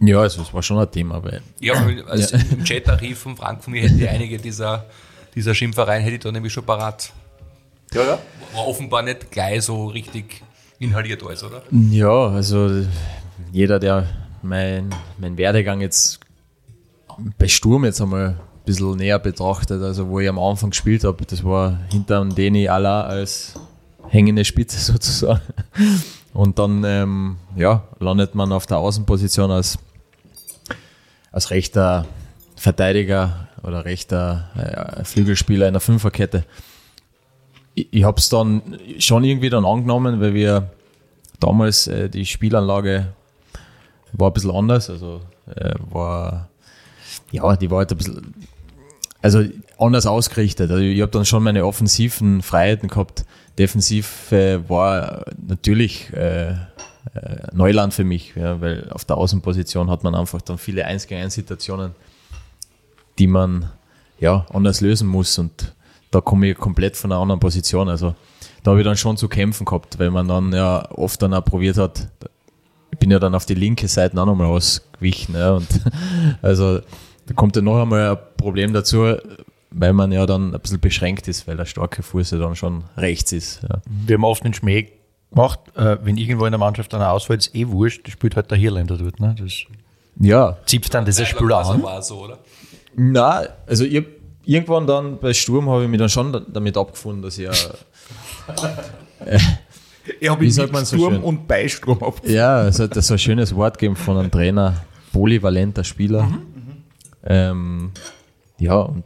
Ja, also es war schon ein Thema. Weil ja, also ja. im Chat-Archiv von Frank von mir hätte ich einige dieser, dieser Schimpfereien hätte ich da nämlich schon parat. Ja, ja. War offenbar nicht gleich so richtig inhaliert alles, oder? Ja, also jeder, der mein, mein Werdegang jetzt bei Sturm jetzt einmal ein bisschen näher betrachtet, also wo ich am Anfang gespielt habe, das war hinter dem Deni Allah als hängende Spitze sozusagen. Und dann ähm, ja, landet man auf der Außenposition als, als rechter Verteidiger oder rechter äh, Flügelspieler in der Fünferkette. Ich, ich habe es dann schon irgendwie dann angenommen, weil wir damals äh, die Spielanlage war ein bisschen anders, also äh, war ja, die war halt ein bisschen also anders ausgerichtet. Also ich habe dann schon meine offensiven Freiheiten gehabt. Defensiv äh, war natürlich äh, äh, Neuland für mich, ja, weil auf der Außenposition hat man einfach dann viele 1 gegen 1 Situationen, die man ja anders lösen muss und da komme ich komplett von einer anderen Position. Also da habe ich dann schon zu kämpfen gehabt, weil man dann ja oft dann auch probiert hat, ich bin ja dann auf die linke Seite auch nochmal ausgewichen. Ja, und also da kommt ja noch einmal ein Problem dazu, weil man ja dann ein bisschen beschränkt ist, weil der starke Fuß ja dann schon rechts ist. Ja. Wir haben oft den Schmäh gemacht, äh, wenn irgendwo in der Mannschaft einer ausfällt, ist eh wurscht, spielt halt der Hirländer dort. Ne? Das ja. zieht dann dieser Spieler an. War so, oder? Na, also ich, irgendwann dann bei Sturm habe ich mich dann schon damit abgefunden, dass ich ja. ich habe Wie sagt man so Sturm schön? und Beistrom Ja, es hat so ein schönes Wort gegeben von einem Trainer, polyvalenter Spieler. Ähm, ja, und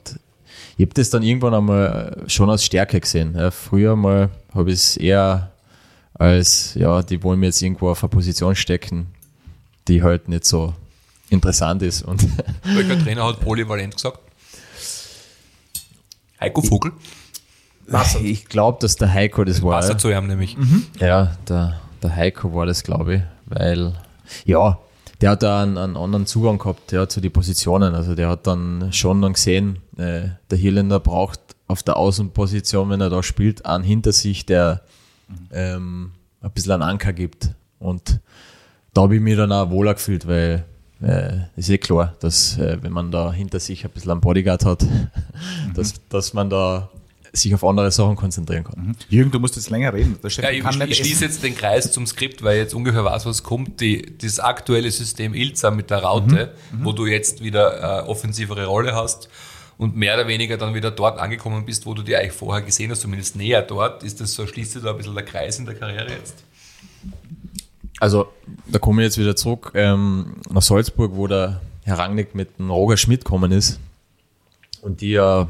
ich habe das dann irgendwann einmal schon als Stärke gesehen. Ja, früher mal habe ich es eher als, ja, die wollen mir jetzt irgendwo auf eine Position stecken, die halt nicht so interessant ist. Und Welcher Trainer hat polyvalent gesagt? Heiko Vogel? ich glaube, dass der Heiko das war. Wasser zu ihm nämlich. Ja, der, der Heiko war das, glaube ich, weil, ja, der hat da einen, einen anderen Zugang gehabt ja, zu den Positionen. Also der hat dann schon dann gesehen, äh, der Hirländer braucht auf der Außenposition, wenn er da spielt, einen hinter sich, der ähm, ein bisschen einen Anker gibt. Und da habe ich mich dann auch wohler gefühlt, weil äh, ist eh klar, dass äh, wenn man da hinter sich ein bisschen einen Bodyguard hat, dass, dass man da sich auf andere Sachen konzentrieren kann. Jürgen, du musst jetzt länger reden. Ja, ich, ich schließe jetzt den Kreis zum Skript, weil ich jetzt ungefähr weiß, was kommt. Die, das aktuelle System Ilza mit der Raute, wo du jetzt wieder äh, offensivere Rolle hast und mehr oder weniger dann wieder dort angekommen bist, wo du dich eigentlich vorher gesehen hast, zumindest näher dort. Ist das so, schließt sich da ein bisschen der Kreis in der Karriere jetzt? Also, da komme ich jetzt wieder zurück ähm, nach Salzburg, wo der Herr Rangnick mit dem Roger Schmidt gekommen ist und die ja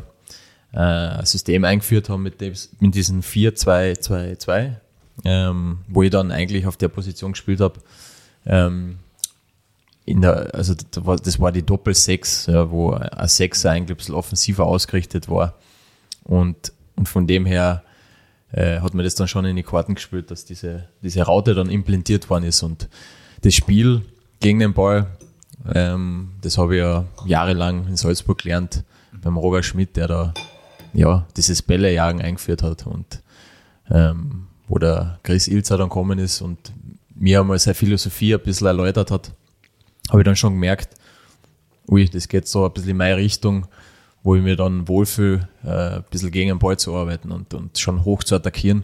äh, System eingeführt haben mit, dem, mit diesen 4-2-2-2, ähm, wo ich dann eigentlich auf der Position gespielt habe. Ähm, also das war, die Doppel-6, ja, wo ein Sechser eigentlich ein bisschen offensiver ausgerichtet war. Und, und von dem her äh, hat mir das dann schon in die Karten gespielt, dass diese, diese Raute dann implantiert worden ist. Und das Spiel gegen den Ball, ähm, das habe ich ja jahrelang in Salzburg gelernt, beim Roger Schmidt, der da ja, dieses Bällejagen eingeführt hat und ähm, wo der Chris Ilzer dann gekommen ist und mir einmal seine Philosophie ein bisschen erläutert hat, habe ich dann schon gemerkt, ui, das geht so ein bisschen in meine Richtung, wo ich mir dann wohlfühle, äh, ein bisschen gegen den Ball zu arbeiten und, und schon hoch zu attackieren.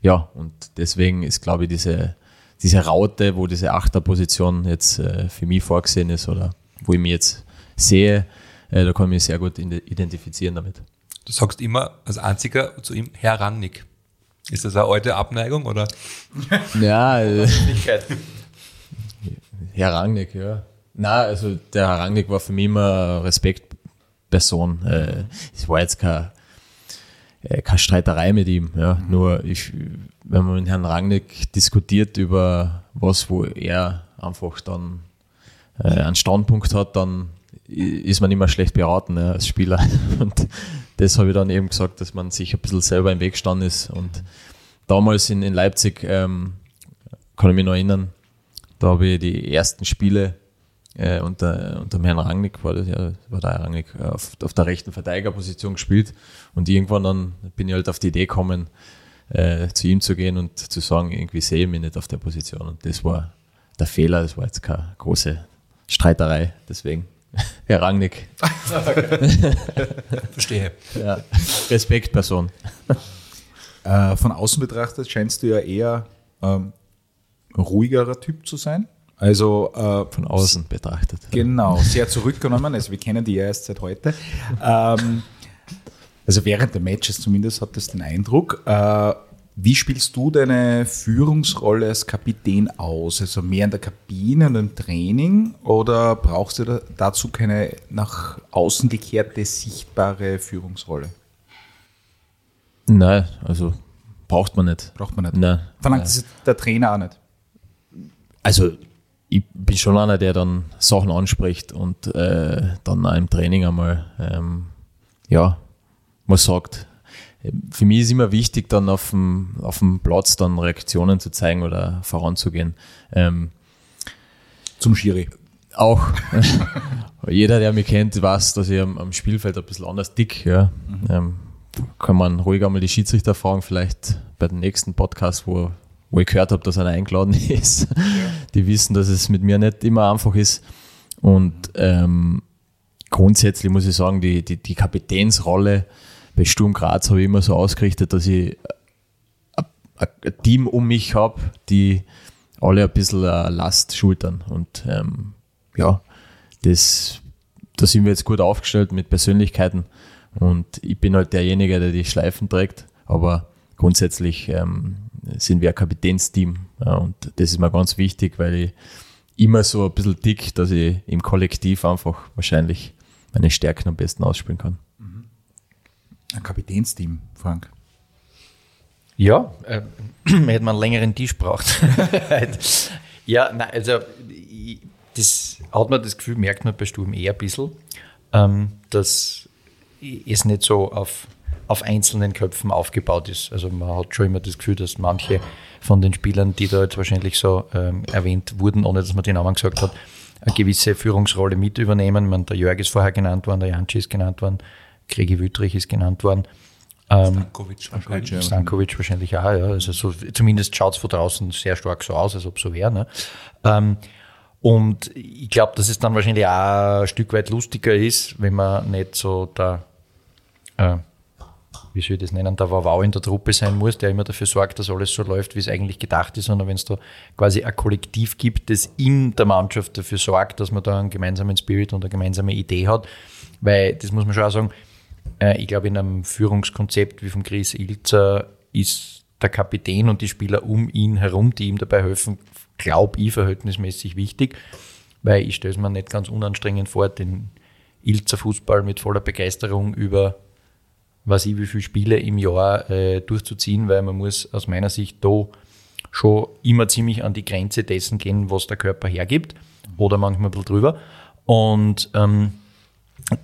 Ja, und deswegen ist, glaube ich, diese, diese Raute, wo diese Achterposition jetzt äh, für mich vorgesehen ist oder wo ich mich jetzt sehe, äh, da kann ich mich sehr gut ide- identifizieren damit. Du sagst immer als einziger zu ihm Herr Rangnick. Ist das eine alte Abneigung oder? Ja, äh, Herr Rangnick, ja. Na, also der Herr Rangnick war für mich immer eine Respektperson. Äh, es war jetzt kein, äh, keine Streiterei mit ihm. Ja. Nur ich, wenn man mit Herrn Rangnick diskutiert über was, wo er einfach dann äh, einen Standpunkt hat, dann ist man immer schlecht beraten ja, als Spieler. Und das habe ich dann eben gesagt, dass man sich ein bisschen selber im Weg gestanden ist. Und damals in, in Leipzig ähm, kann ich mich noch erinnern, da habe ich die ersten Spiele äh, unter, unter Herrn Rangnick, war das ja, war der Rangnick, äh, auf, auf der rechten Verteidigerposition gespielt. Und irgendwann dann bin ich halt auf die Idee gekommen, äh, zu ihm zu gehen und zu sagen, irgendwie sehe ich mich nicht auf der Position. Und das war der Fehler, das war jetzt keine große Streiterei, deswegen. Herr Rangnick, Verstehe. ja, Respektperson. Äh, von außen betrachtet scheinst du ja eher ähm, ruhigerer Typ zu sein. Also äh, Von außen betrachtet. Genau, sehr zurückgenommen. Also wir kennen die ja erst seit heute. Ähm, also während der Matches zumindest hat das den Eindruck. Äh, Wie spielst du deine Führungsrolle als Kapitän aus? Also mehr in der Kabine und im Training oder brauchst du dazu keine nach außen gekehrte, sichtbare Führungsrolle? Nein, also braucht man nicht. Braucht man nicht. Nein. Verlangt das der Trainer auch nicht? Also ich bin schon einer, der dann Sachen anspricht und äh, dann auch im Training einmal, ähm, ja, man sagt, für mich ist immer wichtig, dann auf dem, auf dem Platz dann Reaktionen zu zeigen oder voranzugehen. Ähm, Zum Schiri. Auch. Jeder, der mich kennt, weiß, dass ich am, am Spielfeld ein bisschen anders dick. Ja. Mhm. Ähm, kann man ruhig einmal die Schiedsrichter fragen, vielleicht bei dem nächsten Podcast, wo, wo ich gehört habe, dass einer eingeladen ist. Ja. Die wissen, dass es mit mir nicht immer einfach ist. Und ähm, grundsätzlich muss ich sagen, die, die, die Kapitänsrolle bei Sturm Graz habe ich immer so ausgerichtet, dass ich ein Team um mich habe, die alle ein bisschen Last schultern. Und ähm, ja, das, da sind wir jetzt gut aufgestellt mit Persönlichkeiten. Und ich bin halt derjenige, der die Schleifen trägt. Aber grundsätzlich ähm, sind wir ein Kapitänsteam. Ja, und das ist mir ganz wichtig, weil ich immer so ein bisschen dick, dass ich im Kollektiv einfach wahrscheinlich meine Stärken am besten ausspielen kann. Ein Kapitänsteam, Frank. Ja, äh, hätte man einen längeren Tisch braucht. ja, nein, also das hat man das Gefühl, merkt man bei Sturm eher ein bisschen, ähm, dass es nicht so auf, auf einzelnen Köpfen aufgebaut ist. Also man hat schon immer das Gefühl, dass manche von den Spielern, die da jetzt wahrscheinlich so ähm, erwähnt wurden, ohne dass man den Namen gesagt hat, eine gewisse Führungsrolle mit übernehmen. Man, der Jörg ist vorher genannt worden, der Janci ist genannt worden, Gregi Wüttrich ist genannt worden. Ähm, Stankovic wahrscheinlich. Stankovic wahrscheinlich auch, ja. Also so, zumindest schaut es von draußen sehr stark so aus, als ob so wäre. Ne? Ähm, und ich glaube, dass es dann wahrscheinlich auch ein Stück weit lustiger ist, wenn man nicht so der, äh, wie soll ich das nennen, der Wawau in der Truppe sein muss, der immer dafür sorgt, dass alles so läuft, wie es eigentlich gedacht ist, sondern wenn es da quasi ein Kollektiv gibt, das in der Mannschaft dafür sorgt, dass man da einen gemeinsamen Spirit und eine gemeinsame Idee hat. Weil, das muss man schon auch sagen, äh, ich glaube, in einem Führungskonzept wie von Chris Ilzer ist der Kapitän und die Spieler um ihn herum, die ihm dabei helfen, glaube ich, verhältnismäßig wichtig, weil ich stelle es mir nicht ganz unanstrengend vor, den Ilzer Fußball mit voller Begeisterung über was ich wie viele Spiele im Jahr äh, durchzuziehen, weil man muss aus meiner Sicht da schon immer ziemlich an die Grenze dessen gehen, was der Körper hergibt oder manchmal ein bisschen drüber. Und ähm,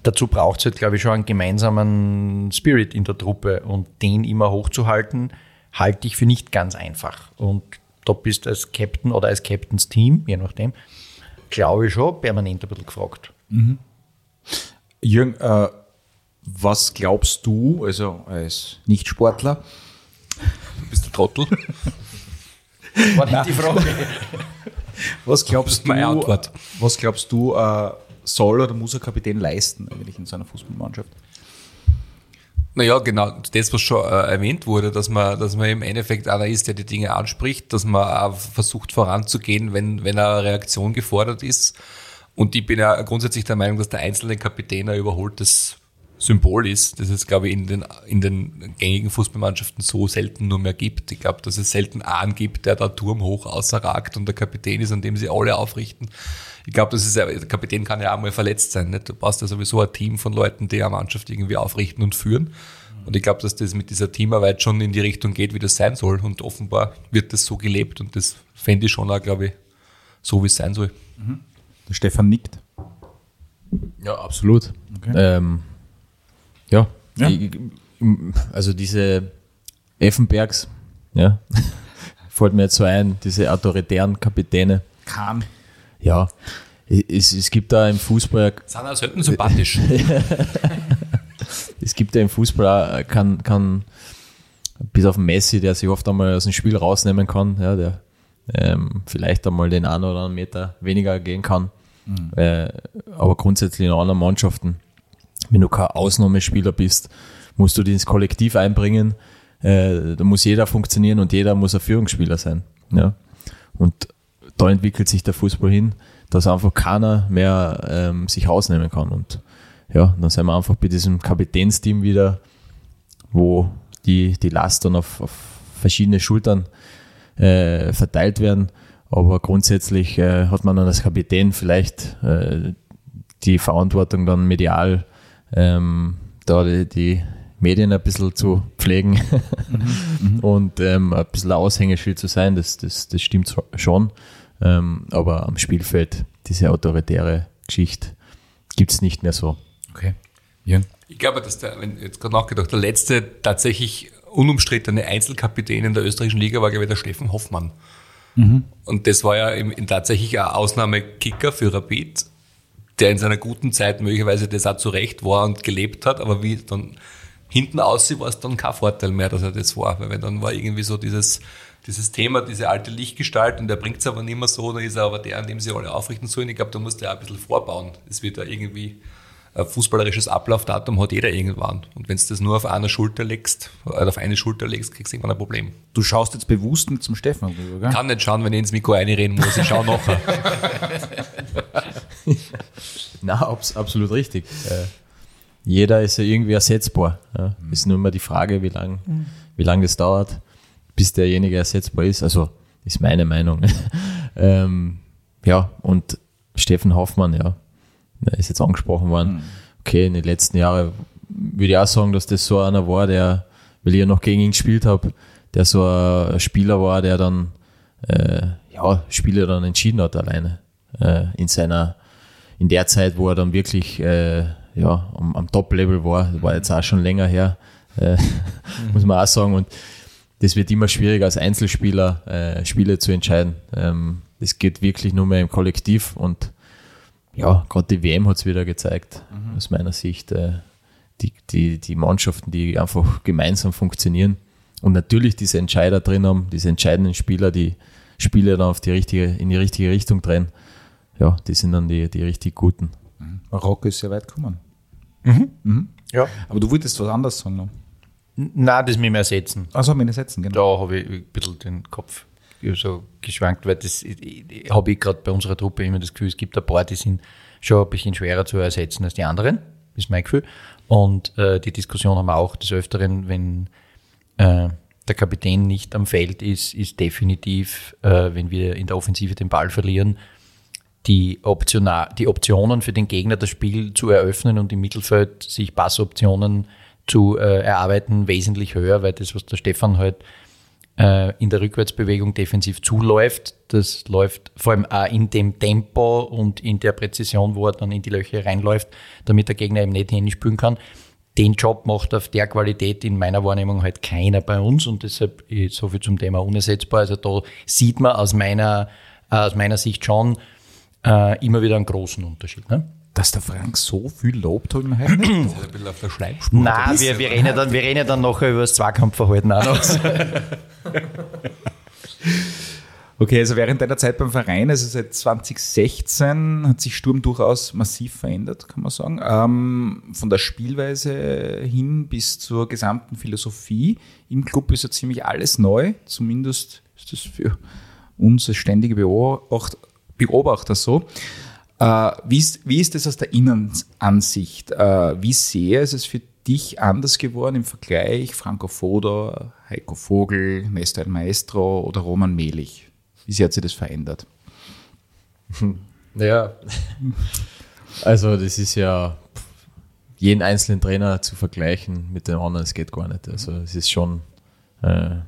dazu braucht es halt, glaube ich, schon einen gemeinsamen Spirit in der Truppe und den immer hochzuhalten, halte ich für nicht ganz einfach. Und da bist du als Captain oder als Captains Team, je nachdem, glaube ich schon, permanent ein bisschen gefragt. Mhm. Jürgen, äh, was glaubst du, also als Nicht-Sportler? Bist du Trottel? War nicht die Frage. Was glaubst du, Antwort. was glaubst du, äh, soll oder muss ein Kapitän leisten eigentlich in seiner Fußballmannschaft? Naja, genau, das, was schon äh, erwähnt wurde, dass man, dass man im Endeffekt einer ist, der die Dinge anspricht, dass man auch versucht voranzugehen, wenn, wenn eine Reaktion gefordert ist. Und ich bin ja grundsätzlich der Meinung, dass der einzelne Kapitän ein überholtes Symbol ist, das es, glaube ich, in den, in den gängigen Fußballmannschaften so selten nur mehr gibt. Ich glaube, dass es selten einen gibt, der da turmhoch außerragt und der Kapitän ist, an dem sie alle aufrichten. Ich glaube, das ist ja, der Kapitän kann ja auch mal verletzt sein. Nicht? Du brauchst ja sowieso ein Team von Leuten, die eine Mannschaft irgendwie aufrichten und führen. Und ich glaube, dass das mit dieser Teamarbeit schon in die Richtung geht, wie das sein soll. Und offenbar wird das so gelebt und das fände ich schon auch, glaube ich, so wie es sein soll. Mhm. Der Stefan nickt. Ja, absolut. Okay. Ähm, ja, ja. Ich, also diese Effenbergs, ja, fällt mir jetzt so ein, diese autoritären Kapitäne. Kahn. Ja, es, es gibt da im Fußball. Sind auch selten sympathisch. es gibt ja im Fußball, kann, kann bis auf Messi, der sich oft einmal aus dem Spiel rausnehmen kann, ja, der ähm, vielleicht einmal den einen oder anderen Meter weniger gehen kann. Mhm. Äh, aber grundsätzlich in anderen Mannschaften wenn du kein Ausnahmespieler bist, musst du dich ins Kollektiv einbringen. Äh, da muss jeder funktionieren und jeder muss ein Führungsspieler sein. Ja? Und da entwickelt sich der Fußball hin, dass einfach keiner mehr ähm, sich ausnehmen kann. Und ja, dann sind wir einfach bei diesem Kapitänsteam wieder, wo die, die Last dann auf, auf verschiedene Schultern äh, verteilt werden. Aber grundsätzlich äh, hat man dann als Kapitän vielleicht äh, die Verantwortung dann medial ähm, da die, die, Medien ein bisschen zu pflegen mhm, und ähm, ein bisschen Aushängeschild zu sein, das, das, das stimmt schon. Ähm, aber am Spielfeld, diese autoritäre Geschichte, gibt es nicht mehr so. Okay. Jürgen? Ich glaube, dass der, wenn jetzt gerade nachgedacht, der letzte tatsächlich unumstrittene Einzelkapitän in der österreichischen Liga war, glaube ich, der Steffen Hoffmann. Mhm. Und das war ja im, in tatsächlich ein Ausnahmekicker für Rapid, der in seiner guten Zeit möglicherweise das auch zurecht war und gelebt hat, aber wie dann hinten aussieht, war es dann kein Vorteil mehr, dass er das war, weil dann war irgendwie so dieses, dieses Thema, diese alte Lichtgestalt und der bringt es aber nicht mehr so, dann ist er aber der, an dem sie alle aufrichten sollen. Ich glaube, da musst du ja ein bisschen vorbauen. Es wird ja irgendwie ein fußballerisches Ablaufdatum hat jeder irgendwann. Und wenn du das nur auf einer Schulter legst, oder auf eine Schulter legst, kriegst du irgendwann ein Problem. Du schaust jetzt bewusst nicht zum Stefan rüber, gell? Kann nicht schauen, wenn ich ins Mikro einreden muss. Ich schaue nachher. Na, absolut richtig. Äh, jeder ist ja irgendwie ersetzbar. Ja. Mhm. Ist nur immer die Frage, wie lange mhm. wie lang das dauert, bis derjenige ersetzbar ist. Also, ist meine Meinung. ähm, ja, und Steffen Hoffmann, ja, ist jetzt angesprochen worden. Mhm. Okay, in den letzten Jahren würde ich auch sagen, dass das so einer war, der, weil ich ja noch gegen ihn gespielt habe, der so ein Spieler war, der dann äh, ja, Spiele dann entschieden hat alleine. Äh, in seiner, in der Zeit, wo er dann wirklich äh, ja, am, am Top-Level war, war jetzt auch schon länger her, äh, mhm. muss man auch sagen. Und das wird immer schwieriger als Einzelspieler äh, Spiele zu entscheiden. Ähm, das geht wirklich nur mehr im Kollektiv und ja, gerade die WM hat es wieder gezeigt, mhm. aus meiner Sicht. Äh, die, die, die Mannschaften, die einfach gemeinsam funktionieren und natürlich diese Entscheider drin haben, diese entscheidenden Spieler, die Spiele dann auf die richtige, in die richtige Richtung drehen. Ja, die sind dann die, die richtig guten. Mhm. Marokko ist sehr weit gekommen. Mhm. Mhm. Ja. Aber du wolltest was anderes sagen noch. Nein, das mit mir ersetzen. Also mit mir ersetzen, genau. Da habe ich ein bisschen den Kopf so geschwankt, weil das habe ich gerade bei unserer Truppe immer das Gefühl, es gibt ein paar, die sind schon ein bisschen schwerer zu ersetzen als die anderen, ist mein Gefühl. Und äh, die Diskussion haben wir auch des Öfteren, wenn äh, der Kapitän nicht am Feld ist, ist definitiv, äh, wenn wir in der Offensive den Ball verlieren, die, Optiona die Optionen für den Gegner das Spiel zu eröffnen und im Mittelfeld sich Passoptionen zu äh, erarbeiten wesentlich höher, weil das, was der Stefan halt äh, in der Rückwärtsbewegung defensiv zuläuft, das läuft vor allem auch in dem Tempo und in der Präzision, wo er dann in die Löcher reinläuft, damit der Gegner eben nicht hinspielen kann. Den Job macht auf der Qualität in meiner Wahrnehmung halt keiner bei uns und deshalb so viel zum Thema unersetzbar. Also da sieht man aus meiner, aus meiner Sicht schon, äh, immer wieder einen großen Unterschied. Ne? Dass der Frank so viel lobt, hat man heute nicht ein bisschen auf der Schleimspur. Nein, wir, wir, reden dann, wir reden dann nachher über das Zweikampfverhalten auch noch. Okay, also während deiner Zeit beim Verein, also seit 2016, hat sich Sturm durchaus massiv verändert, kann man sagen. Ähm, von der Spielweise hin bis zur gesamten Philosophie. Im Club ist ja ziemlich alles neu, zumindest ist das für uns als ständige Beobachter so. Äh, wie, ist, wie ist das aus der Innenansicht? Äh, wie sehr ist es für dich anders geworden im Vergleich Franco Foda, Heiko Vogel, Nestor Maestro oder Roman Melich? Wie sehr hat sich das verändert? Naja, also das ist ja jeden einzelnen Trainer zu vergleichen mit dem anderen, es geht gar nicht. Also es ist schon äh,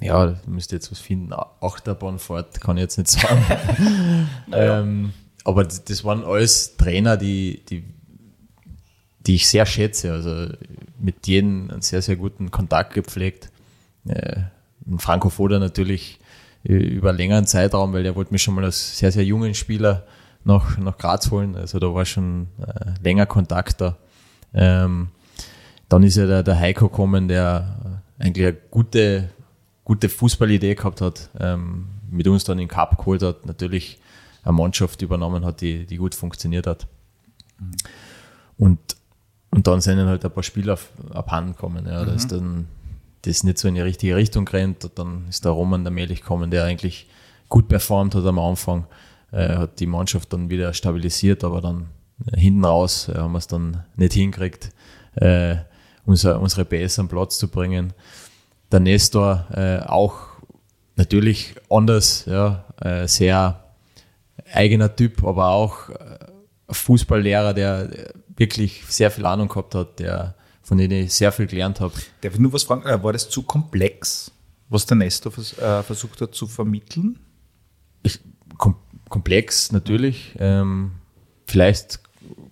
ja, da müsste jetzt was finden. Achterbahnfahrt kann ich jetzt nicht sagen. naja. ähm, aber das waren alles Trainer, die, die, die ich sehr schätze. Also mit jedem einen sehr, sehr guten Kontakt gepflegt. Äh, Franco Foda natürlich äh, über einen längeren Zeitraum, weil der wollte mich schon mal als sehr, sehr jungen Spieler nach, nach Graz holen. Also da war schon äh, länger Kontakt da. Ähm, dann ist ja der, der Heiko gekommen, der eigentlich eine gute gute Fußballidee gehabt hat, ähm, mit uns dann den Cup geholt hat, natürlich eine Mannschaft übernommen hat, die, die gut funktioniert hat. Mhm. Und, und dann sind halt ein paar Spieler abhanden gekommen. Ja, mhm. Da ist dann das nicht so in die richtige Richtung rennt. Dann ist der Roman der Melich gekommen, der eigentlich gut performt hat am Anfang, äh, hat die Mannschaft dann wieder stabilisiert, aber dann äh, hinten raus äh, haben wir es dann nicht hingekriegt, äh, unser, unsere PS am Platz zu bringen. der Nestor äh, auch natürlich anders, ja, äh, sehr eigener Typ, aber auch äh, Fußballlehrer, der wirklich sehr viel Ahnung gehabt hat, der, von dem ich sehr viel gelernt habe. Darf ich nur was fragen? Äh, war das zu komplex, was der Nestor äh, versucht hat zu vermitteln? Ich, kom komplex natürlich. Ähm, vielleicht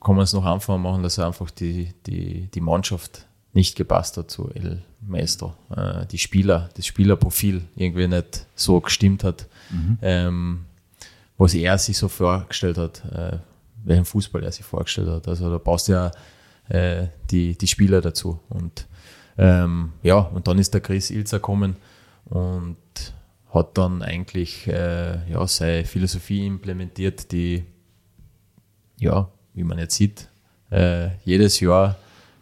kann man es noch einfacher machen, dass er einfach die, die, die Mannschaft nicht gepasst hat zu El Maestro. Äh, die Spieler, das Spielerprofil irgendwie nicht so gestimmt hat, mhm. ähm, was er sich so vorgestellt hat, äh, welchen Fußball er sich vorgestellt hat. Also da brauchst du ja äh, die, die Spieler dazu. Und ähm, ja, und dann ist der Chris Ilzer gekommen und hat dann eigentlich äh, ja, seine Philosophie implementiert, die, ja, wie man jetzt sieht, äh, jedes Jahr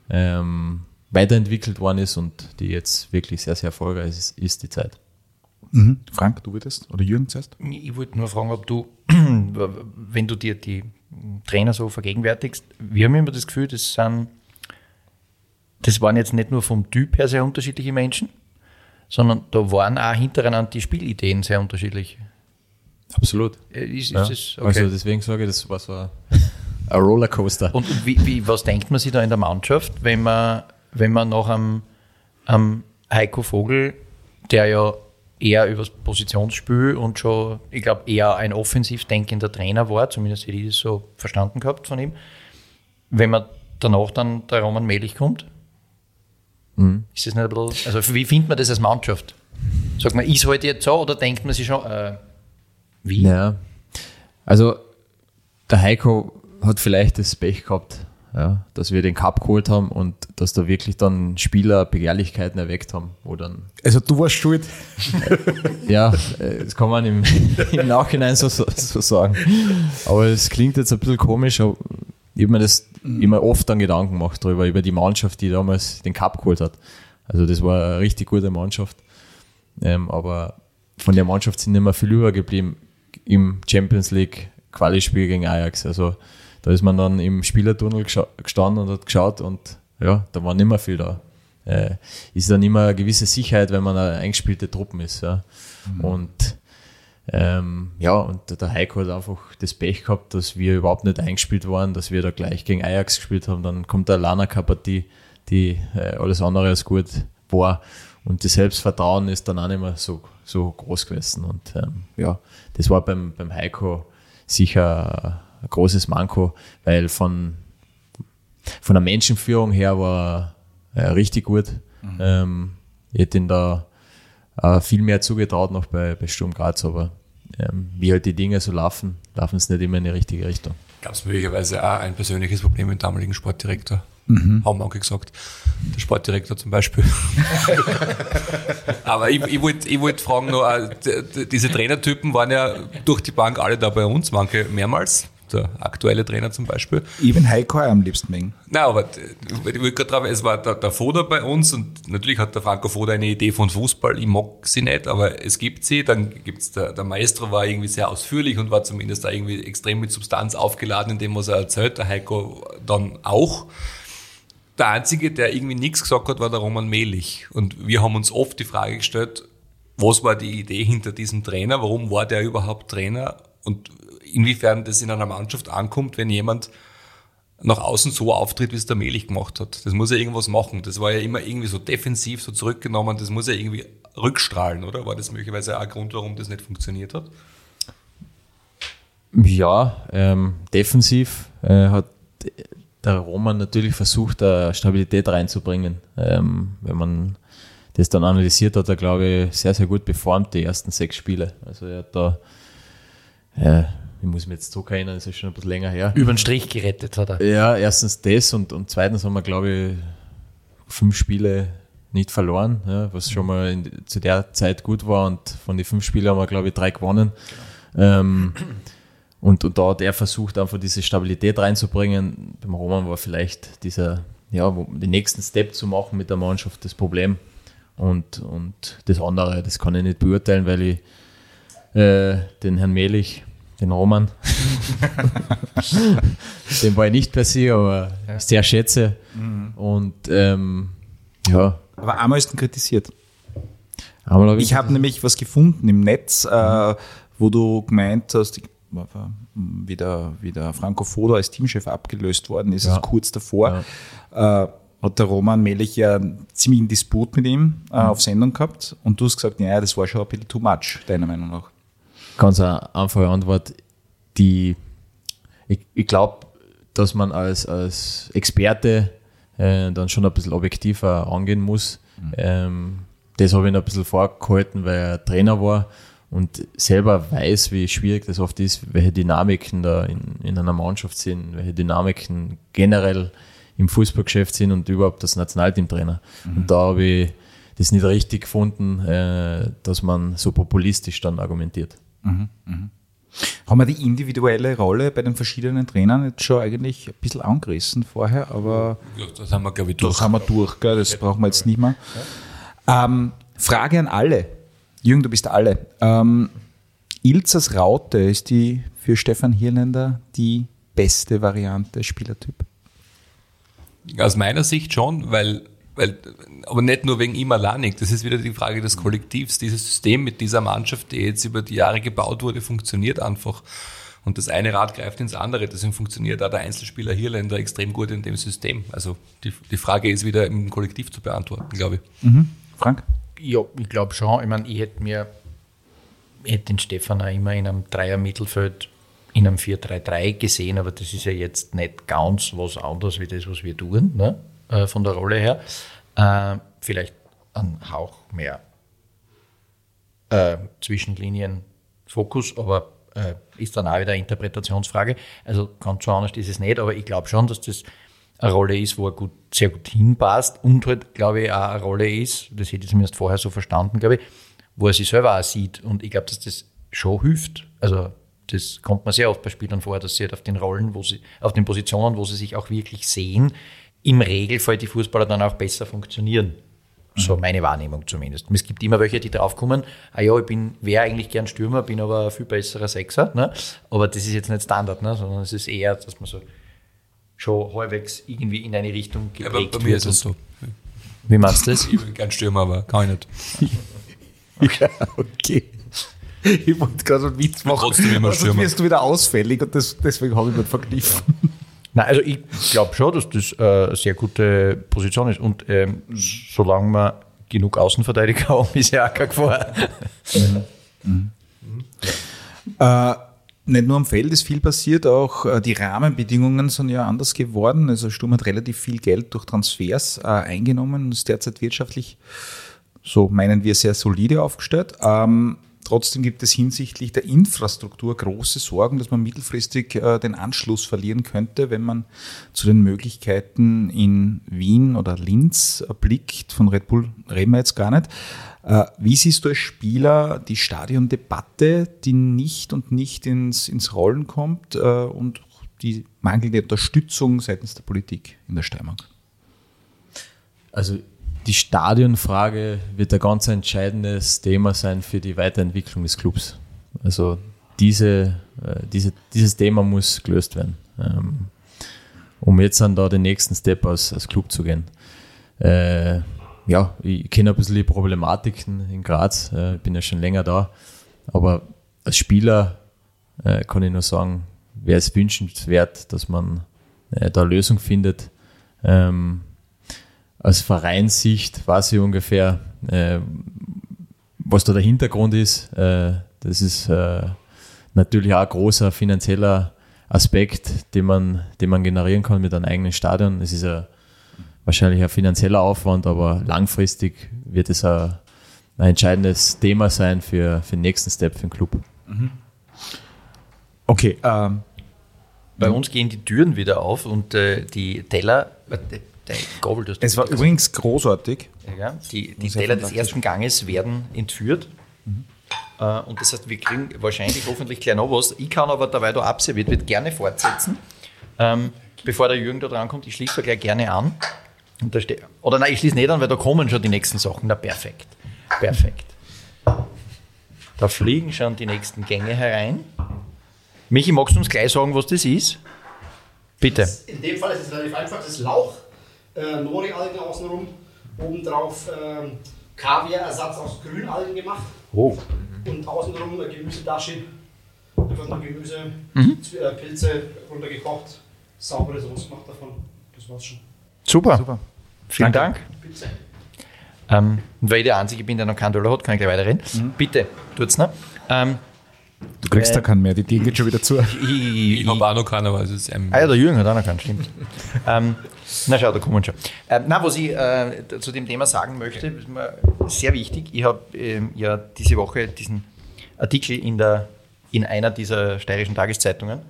ähm, weiterentwickelt worden ist und die jetzt wirklich sehr, sehr erfolgreich ist, ist die Zeit. Mhm. Frank, du würdest oder Jürgen zuerst? Ich wollte nur fragen, ob du, wenn du dir die Trainer so vergegenwärtigst, wir haben immer das Gefühl, das sind, das waren jetzt nicht nur vom Typ her sehr unterschiedliche Menschen, sondern da waren auch hintereinander die Spielideen sehr unterschiedlich. Absolut. Äh, ist, ist ja. das okay? Also deswegen sage ich, das war so ein, ein Rollercoaster. Und wie, wie, was denkt man sich da in der Mannschaft, wenn man, wenn man nach einem, einem Heiko Vogel, der ja eher übers Positionsspiel und schon, ich glaube, eher ein offensiv denkender Trainer war, zumindest hätte ich das so verstanden gehabt von ihm. Wenn man danach dann der Roman Melich kommt, mhm. ist das nicht ein bisschen, also wie findet man das als Mannschaft? Sagt man, ist heute jetzt so oder denkt man sich schon, äh, wie? Ja, also der Heiko hat vielleicht das Pech gehabt, ja, dass wir den Cup geholt haben und dass da wirklich dann Spieler Begehrlichkeiten erweckt haben. Wo dann also du warst schuld. ja, äh, das kann man im, im Nachhinein so, so, sagen. Aber es klingt jetzt ein bisschen komisch, aber ich habe mir das immer oft dann Gedanken gemacht darüber, über die Mannschaft, die damals den Cup geholt hat. Also das war eine richtig gute Mannschaft. Ähm, aber von der Mannschaft sind immer viel übergeblieben im Champions League Quali-Spiel gegen Ajax. Also da ist man dann im Spielertunnel gestanden und hat geschaut und ja, da war nicht mehr viel da. Äh, ist dann immer eine gewisse Sicherheit, wenn man eine eingespielte Truppen ist. Ja. Mhm. Und ähm, ja, und der Heiko hat einfach das Pech gehabt, dass wir überhaupt nicht eingespielt waren, dass wir da gleich gegen Ajax gespielt haben. Dann kommt der Lana-Partie, die äh, alles andere als gut war. Und das Selbstvertrauen ist dann auch nicht mehr so, so groß gewesen. Und ähm, ja, das war beim, beim Heiko sicher ein großes Manko, weil von, von der Menschenführung her war er richtig gut. Mhm. Ähm, ich hätte ihn da äh, viel mehr zugetraut noch bei, bei Sturm Graz, aber ähm, wie halt die Dinge so laufen, laufen es nicht immer in die richtige Richtung. Gab es möglicherweise auch ein persönliches Problem mit dem damaligen Sportdirektor? Mhm. Haben wir auch gesagt. Der Sportdirektor zum Beispiel. Aber ich, ich wollte ich wollt fragen, noch, äh, diese Trainertypen waren ja durch die Bank alle da bei uns, manche mehrmals der aktuelle Trainer zum Beispiel. Ich bin Heiko am liebsten wegen. Nein, aber ich wollte gerade drauf, es war der, der Foda bei uns und natürlich hat der Franco Foda eine Idee von Fußball. Ich mag sie nicht, aber es gibt sie. Dann gibt's der, der Maestro war irgendwie sehr ausführlich und war zumindest da irgendwie extrem mit Substanz aufgeladen in dem, was er erzählt. Der Heiko dann auch. Der Einzige, der irgendwie nichts gesagt hat, war der Roman Mehlich. Und wir haben uns oft die Frage gestellt, was war die Idee hinter diesem Trainer? Warum war der überhaupt Trainer? Und inwiefern das in einer Mannschaft ankommt, wenn jemand nach außen so auftritt, wie es der Melich gemacht hat. Das muss ja irgendwas machen. Das war ja immer irgendwie so defensiv, so zurückgenommen. Das muss ja irgendwie rückstrahlen, oder? War das möglicherweise auch ein Grund, warum das nicht funktioniert hat? Ja, ähm, defensiv äh, hat der Roman natürlich versucht, da Stabilität reinzubringen. Ähm, wenn man das dann analysiert, hat er, glaube ich, sehr, sehr gut performt, die ersten sechs Spiele. Also er hat da äh, ich muss mich jetzt so erinnern, das ist schon ein bisschen länger her. Über den Strich gerettet hat er. Ja, erstens das und, und zweitens haben wir, glaube ich, fünf Spiele nicht verloren, ja, was schon mal in, zu der Zeit gut war und von den fünf Spielen haben wir, glaube ich, drei gewonnen. Genau. Ähm, und, und da hat er versucht, einfach diese Stabilität reinzubringen. Beim Roman war vielleicht dieser, ja, den nächsten Step zu machen mit der Mannschaft das Problem. Und, und das andere, das kann ich nicht beurteilen, weil ich äh, den Herrn Mehlich den Roman. den war ich nicht per se, aber ja. sehr schätze. Mhm. Und ähm, ja. Aber am meisten kritisiert. Aber ich habe nämlich was gefunden im Netz, äh, wo du gemeint hast, wie der, wie der Franco Foda als Teamchef abgelöst worden ist, ja. also kurz davor, ja. äh, hat der Roman Melich ja einen ziemlichen Disput mit ihm äh, mhm. auf Sendung gehabt und du hast gesagt, ja, das war schon ein bisschen too much, deiner Meinung nach. Ganz eine einfache Antwort, die ich, ich glaube, dass man als, als Experte äh, dann schon ein bisschen objektiver angehen muss. Mhm. Ähm, das habe ich ihn ein bisschen vorgehalten, weil er Trainer war und selber weiß, wie schwierig das oft ist, welche Dynamiken da in, in einer Mannschaft sind, welche Dynamiken generell im Fußballgeschäft sind und überhaupt das Nationalteamtrainer. Mhm. Und da habe ich das nicht richtig gefunden, äh, dass man so populistisch dann argumentiert. Mhm. Mhm. Haben wir die individuelle Rolle bei den verschiedenen Trainern jetzt schon eigentlich ein bisschen angerissen vorher, aber ja, das haben wir, glaube ich, durch. Das haben wir durch, gell? das brauchen wir jetzt nicht mehr. Ähm, Frage an alle. Jürgen, du bist alle. Ähm, Ilzers Raute ist die für Stefan Hirländer die beste Variante Spielertyp? Aus meiner Sicht schon, weil, weil, aber nicht nur wegen ihm alleinig. Das ist wieder die Frage des Kollektivs. Dieses System mit dieser Mannschaft, die jetzt über die Jahre gebaut wurde, funktioniert einfach. Und das eine Rad greift ins andere. Deswegen funktioniert da der Einzelspieler Hirländer extrem gut in dem System. Also die, die Frage ist wieder im Kollektiv zu beantworten, glaube ich. Mhm. Frank? Ja, ich glaube schon. Ich meine, ich hätte mir ich hätte den Stefan auch immer in einem Dreier-Mittelfeld in einem 4-3-3 gesehen, aber das ist ja jetzt nicht ganz was anderes wie das, was wir tun, ne? Äh, von der Rolle her. Äh, vielleicht ein Hauch mehr äh, Zwischenlinien Fokus, aber äh, ist dann auch wieder eine Interpretationsfrage. Also ganz so anders ist es nicht, aber ich glaube schon, dass das eine Rolle ist, wo er gut, sehr gut hinpasst und halt, glaube ich, auch eine Rolle ist, das hätte ich zumindest vorher so verstanden, glaube ich, wo er sich selber auch sieht und ich glaube, dass das schon hilft. Also das kommt man sehr oft bei Spielern vor, dass sie halt auf den Rollen, wo sie, auf den Positionen, wo sie sich auch wirklich sehen, im Regelfall die Fußballer dann auch besser funktionieren. So mhm. meine Wahrnehmung zumindest. Es gibt immer welche, die draufkommen, ah ja, ich bin, wäre eigentlich gern Stürmer, bin aber ein viel besserer Sechser. Ne? Aber das ist jetzt nicht Standard, ne? sondern es ist eher, dass man so schon halbwegs irgendwie in eine Richtung geprägt ja, bei mir wird. Ist es so. Wie meinst du das? Ich bin gern Stürmer, aber kann ich nicht. ja, okay. Ich wollte gerade einen Witz machen. Trotzdem immer also wirst du wieder ausfällig und das, deswegen habe ich mich verkniffen. Nein, also ich glaube schon, dass das äh, eine sehr gute Position ist. Und ähm, solange man genug Außenverteidiger haben, ist ja auch keine Gefahr. Mhm. Mhm. Äh, nicht nur am Feld ist viel passiert, auch äh, die Rahmenbedingungen sind ja anders geworden. Also Sturm hat relativ viel Geld durch Transfers äh, eingenommen und ist derzeit wirtschaftlich, so meinen wir, sehr solide aufgestellt. Ähm, Trotzdem gibt es hinsichtlich der Infrastruktur große Sorgen, dass man mittelfristig äh, den Anschluss verlieren könnte, wenn man zu den Möglichkeiten in Wien oder Linz blickt. Von Red Bull reden wir jetzt gar nicht. Äh, wie siehst du als Spieler die Stadiondebatte, die nicht und nicht ins, ins Rollen kommt äh, und die mangelnde Unterstützung seitens der Politik in der Steiermark? Also die Stadionfrage wird ein ganz entscheidendes Thema sein für die Weiterentwicklung des Clubs. Also diese, äh, diese, dieses Thema muss gelöst werden, ähm, um jetzt dann da den nächsten Step als, als Club zu gehen. Äh, ja, ich kenne ein bisschen die Problematiken in Graz, äh, bin ja schon länger da, aber als Spieler äh, kann ich nur sagen, wäre es wünschenswert, dass man äh, da Lösung findet. Ähm, aus Vereinssicht weiß ich ungefähr, äh, was da der Hintergrund ist. Äh, das ist äh, natürlich auch ein großer finanzieller Aspekt, den man, den man generieren kann mit einem eigenen Stadion. Es ist ein, wahrscheinlich ein finanzieller Aufwand, aber langfristig wird es ein, ein entscheidendes Thema sein für, für den nächsten Step für den Club. Mhm. Okay. Ähm, Bei uns gehen die Türen wieder auf und äh, die Teller, äh, der Gabel, das Es war übrigens großartig. Ja, die die Teller des ersten Ganges werden entführt. Mhm. Uh, und das heißt, wir kriegen wahrscheinlich hoffentlich gleich noch was. Ich kann aber dabei da abserviert, wird gerne fortsetzen. Ähm, bevor der Jürgen da dran kommt, ich schließe da gleich gerne an. Und da steht, oder nein, ich schließe nicht an, weil da kommen schon die nächsten Sachen. Na, perfekt. Perfekt. Da fliegen schon die nächsten Gänge herein. Michi, magst du uns gleich sagen, was das ist? Bitte. In dem Fall ist es relativ einfach. Das Lauch äh, Nori-Algen außenrum, obendrauf äh, Kaviarersatz aus Grünalgen gemacht. Oh. Und außenrum eine Gemüsetasche. Einfach nur Gemüse, Z- äh, Pilze runtergekocht, saubere Soße gemacht davon. Das war's schon. Super. Super. Vielen Dank. Bitte. Ähm, und weil ich der Einzige bin, der noch keinen Dollar hat, kann ich gleich weiterreden. Bitte, tut's noch. Ähm, Du kriegst Äh, da keinen mehr, die Tür geht schon wieder zu. ich, Ich habe auch noch keinen, aber es ist ähm, Ah ja, der Jürgen hat auch noch keinen, stimmt. ähm, na schau, da kommen schon. Ähm, na, was ich äh, zu dem Thema sagen möchte, ist mir sehr wichtig. Ich habe ähm, ja diese Woche diesen Artikel in, der, in einer dieser steirischen Tageszeitungen,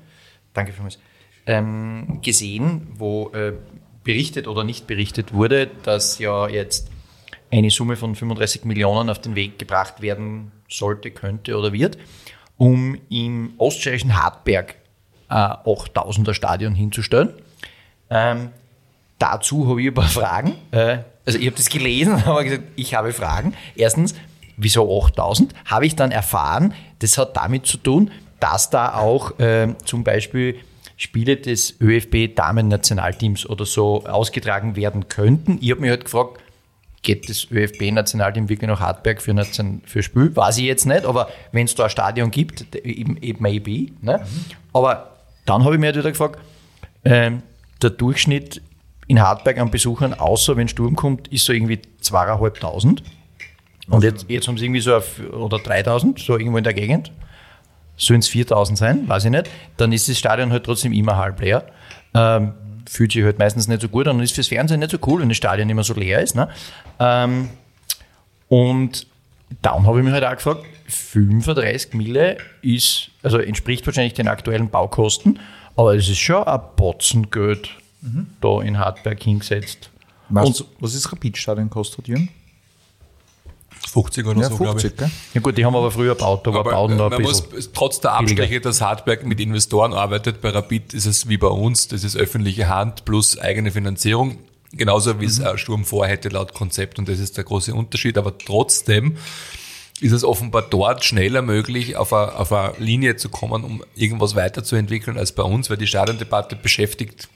danke vielmals, ähm, gesehen, wo äh, berichtet oder nicht berichtet wurde, dass ja jetzt eine Summe von 35 Millionen auf den Weg gebracht werden sollte, könnte oder wird, um im oststeirischen Hartberg ein 8000er Stadion hinzustellen. Ähm, dazu habe ich ein paar Fragen. Äh, also ich habe das gelesen, aber gesagt, ich habe Fragen. Erstens, wieso 8000? Habe ich dann erfahren, das hat damit zu tun, dass da auch äh, zum Beispiel Spiele des ÖFB-Damen-Nationalteams oder so ausgetragen werden könnten. Ich habe mich halt gefragt, geht das ÖFB-Nationalteam wirklich nach Hartberg für, Nation, für Spiel? Weiß ich jetzt nicht, aber wenn es da ein Stadion gibt, it, it may be. Ne? Aber dann habe ich mir halt wieder gefragt, ähm, der Durchschnitt in Hartberg an Besuchern, außer wenn Sturm kommt, ist so irgendwie zweieinhalbtausend. Und jetzt, jetzt haben sie irgendwie so, auf, oder 3000, so irgendwo in der Gegend. Sollen es 4000 sein? Weiß ich nicht. Dann ist das Stadion halt trotzdem immer halb leer. Ähm, fühlt sich halt meistens nicht so gut an und ist fürs Fernsehen nicht so cool, wenn das Stadion immer so leer ist. Ne? Ähm, und dann habe ich mich halt auch gefragt, 35 Mille ist, also entspricht wahrscheinlich den aktuellen Baukosten, aber es ist schon ein Batzen Geld da in Hartberg hingesetzt. Weißt du, was ist Rapidstadion kostet, Jürgen? 50 oder Ja, so, glaube ich. 50, gell? Ja gut, die haben aber früher gebaut, da war Aber Bauen noch ein man muss, bisschen. trotz der Abstriche, dass Hartberg mit Investoren arbeitet, bei Rapid ist es wie bei uns, das ist öffentliche Hand plus eigene Finanzierung. Genauso wie es Mhm. äh, Sturm vorhätte laut Konzept und das ist der große Unterschied. Aber trotzdem ist es offenbar dort schneller möglich, auf eine, auf eine Linie zu kommen, um irgendwas weiterzuentwickeln als bei uns, weil die Stadiondebatte beschäftigt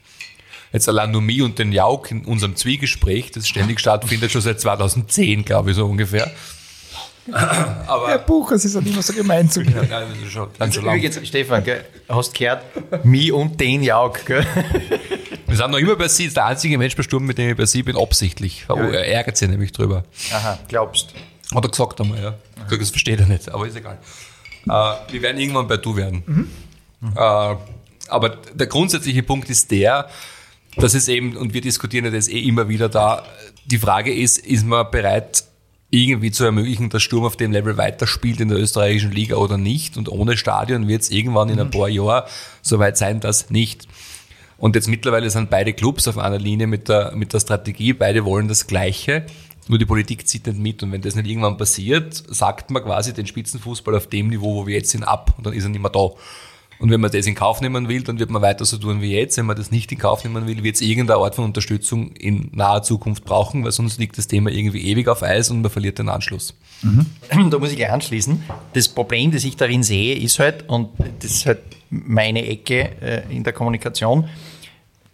jetzt allein nur mich und den Jauk in unserem Zwiegespräch, das ständig stattfindet, schon seit 2010, glaube ich, so ungefähr. Aber Herr Buch, es ist ja immer so gemein zu mir. ja, das ist schon ganz schön lang. Übrigens, Stefan, gell, hast gehört, mich und den Jauk. Gell? Wir sind noch immer bei Sie, ist der einzige Mensch bei Sturm, mit dem ich bei Sie bin, absichtlich. Er ärgert sich nämlich drüber. Aha, glaubst. Hat er gesagt einmal, ja. Das versteht er nicht, aber ist egal. Äh, wir werden irgendwann bei Du werden. Äh, aber der grundsätzliche Punkt ist der, dass es eben, und wir diskutieren ja das eh immer wieder da, die Frage ist, ist man bereit, irgendwie zu ermöglichen, dass Sturm auf dem Level weiterspielt in der österreichischen Liga oder nicht? Und ohne Stadion wird es irgendwann in ein paar Jahren soweit sein, dass nicht. Und jetzt mittlerweile sind beide Clubs auf einer Linie mit der, mit der Strategie, beide wollen das Gleiche, nur die Politik zieht nicht mit. Und wenn das nicht irgendwann passiert, sagt man quasi den Spitzenfußball auf dem Niveau, wo wir jetzt sind, ab und dann ist er nicht mehr da. Und wenn man das in Kauf nehmen will, dann wird man weiter so tun wie jetzt. Wenn man das nicht in Kauf nehmen will, wird es irgendeine Art von Unterstützung in naher Zukunft brauchen, weil sonst liegt das Thema irgendwie ewig auf Eis und man verliert den Anschluss. Da muss ich gleich anschließen. Das Problem, das ich darin sehe, ist halt, und das ist halt meine Ecke äh, in der Kommunikation,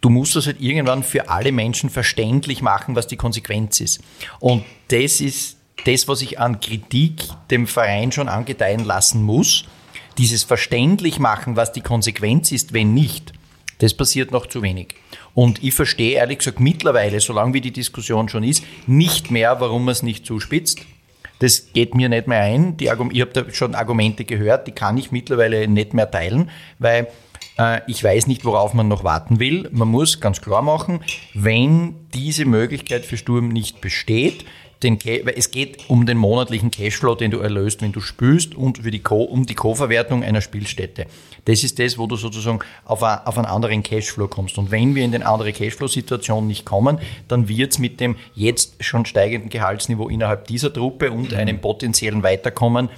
du musst das halt irgendwann für alle Menschen verständlich machen, was die Konsequenz ist. Und das ist das, was ich an Kritik dem Verein schon angedeihen lassen muss. Dieses verständlich machen, was die Konsequenz ist, wenn nicht, das passiert noch zu wenig. Und ich verstehe ehrlich gesagt mittlerweile, solange wie die Diskussion schon ist, nicht mehr, warum man es nicht zuspitzt. Das geht mir nicht mehr ein. Die ich habe da schon Argumente gehört, die kann ich mittlerweile nicht mehr teilen, weil äh, ich weiß nicht, worauf man noch warten will. Man muss ganz klar machen, wenn diese Möglichkeit für Sturm nicht besteht, den, es geht um den monatlichen Cashflow, den du erlöst, wenn du spülst und für die Co um die Co-Verwertung einer Spielstätte. Das ist das, wo du sozusagen auf, a, auf einen anderen Cashflow kommst. Und wenn wir in den andere Cashflow-Situation nicht kommen, dann wird es mit dem jetzt schon steigenden Gehaltsniveau innerhalb dieser Truppe und einem potenziellen Weiterkommen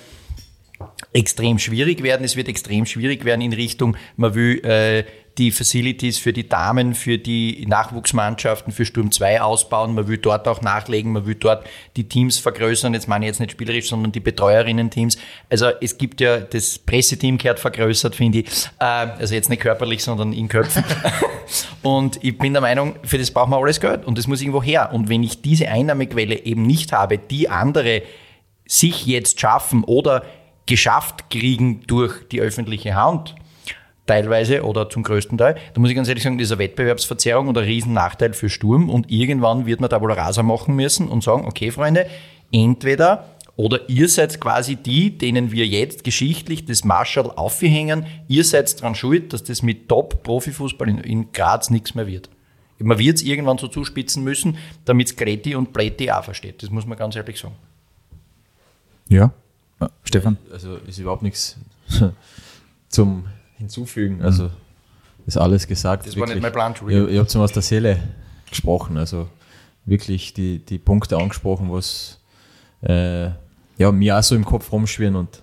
extrem schwierig werden. Es wird extrem schwierig werden in Richtung, man will äh, die Facilities für die Damen, für die Nachwuchsmannschaften, für Sturm 2 ausbauen. Man will dort auch nachlegen, man will dort die Teams vergrößern. Jetzt meine ich jetzt nicht spielerisch, sondern die Betreuerinnen-Teams. Also es gibt ja, das Presseteam gehört vergrößert, finde ich. Äh, also jetzt nicht körperlich, sondern in Köpfen. Und ich bin der Meinung, für das brauchen wir alles Geld und das muss irgendwo her. Und wenn ich diese Einnahmequelle eben nicht habe, die andere sich jetzt schaffen oder geschafft kriegen durch die öffentliche Hand, teilweise oder zum größten Teil, da muss ich ganz ehrlich sagen, das ist eine Wettbewerbsverzerrung und ein Riesennachteil für Sturm und irgendwann wird man da wohl Rasa machen müssen und sagen, okay Freunde, entweder oder ihr seid quasi die, denen wir jetzt geschichtlich das Marschall aufhängen. Ihr seid dran schuld, dass das mit Top-Profifußball in, in, Graz nichts mehr wird. Man wird es irgendwann so zuspitzen müssen, damit es Greti und Pletti auch versteht. Das muss man ganz ehrlich sagen. Ja, Stefan? Also ist überhaupt nichts zum Hinzufügen. Also ist alles gesagt. Das wirklich. war nicht mein Plan. Ihr, ihr habt so aus der Seele gesprochen. Also wirklich die, die Punkte angesprochen, was äh, ja, mir auch so im Kopf rumschwirren und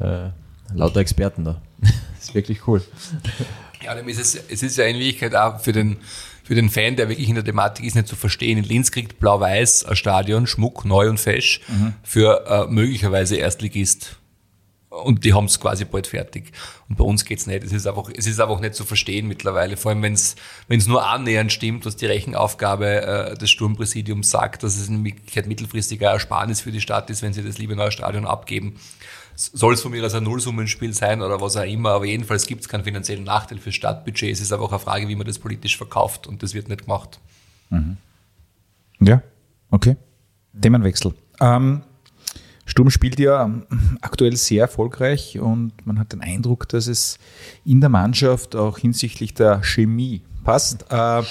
äh, lauter Experten da. das ist wirklich cool. Ja, ist es, es ist ja in Wirklichkeit auch für den, für den Fan, der wirklich in der Thematik ist, nicht zu verstehen. In Linz kriegt Blau-Weiß ein Stadion, Schmuck, neu und fesch, mhm. für äh, möglicherweise Erstligist und die haben es quasi bald fertig. Und bei uns geht's nicht. Es ist einfach, es ist einfach nicht zu verstehen mittlerweile. Vor allem, wenn es nur annähernd stimmt, was die Rechenaufgabe äh, des Sturmpräsidiums sagt, dass es in Wirklichkeit mittelfristiger Ersparnis für die Stadt ist, wenn sie das liebe neue Stadion abgeben. Soll es von mir als ein Nullsummenspiel sein oder was auch immer, aber jedenfalls gibt es keinen finanziellen Nachteil fürs Stadtbudget. Es ist einfach eine Frage, wie man das politisch verkauft und das wird nicht gemacht. Mhm. Ja, okay. Themenwechsel. Ähm, Sturm spielt ja aktuell sehr erfolgreich und man hat den Eindruck, dass es in der Mannschaft auch hinsichtlich der Chemie passt. Äh,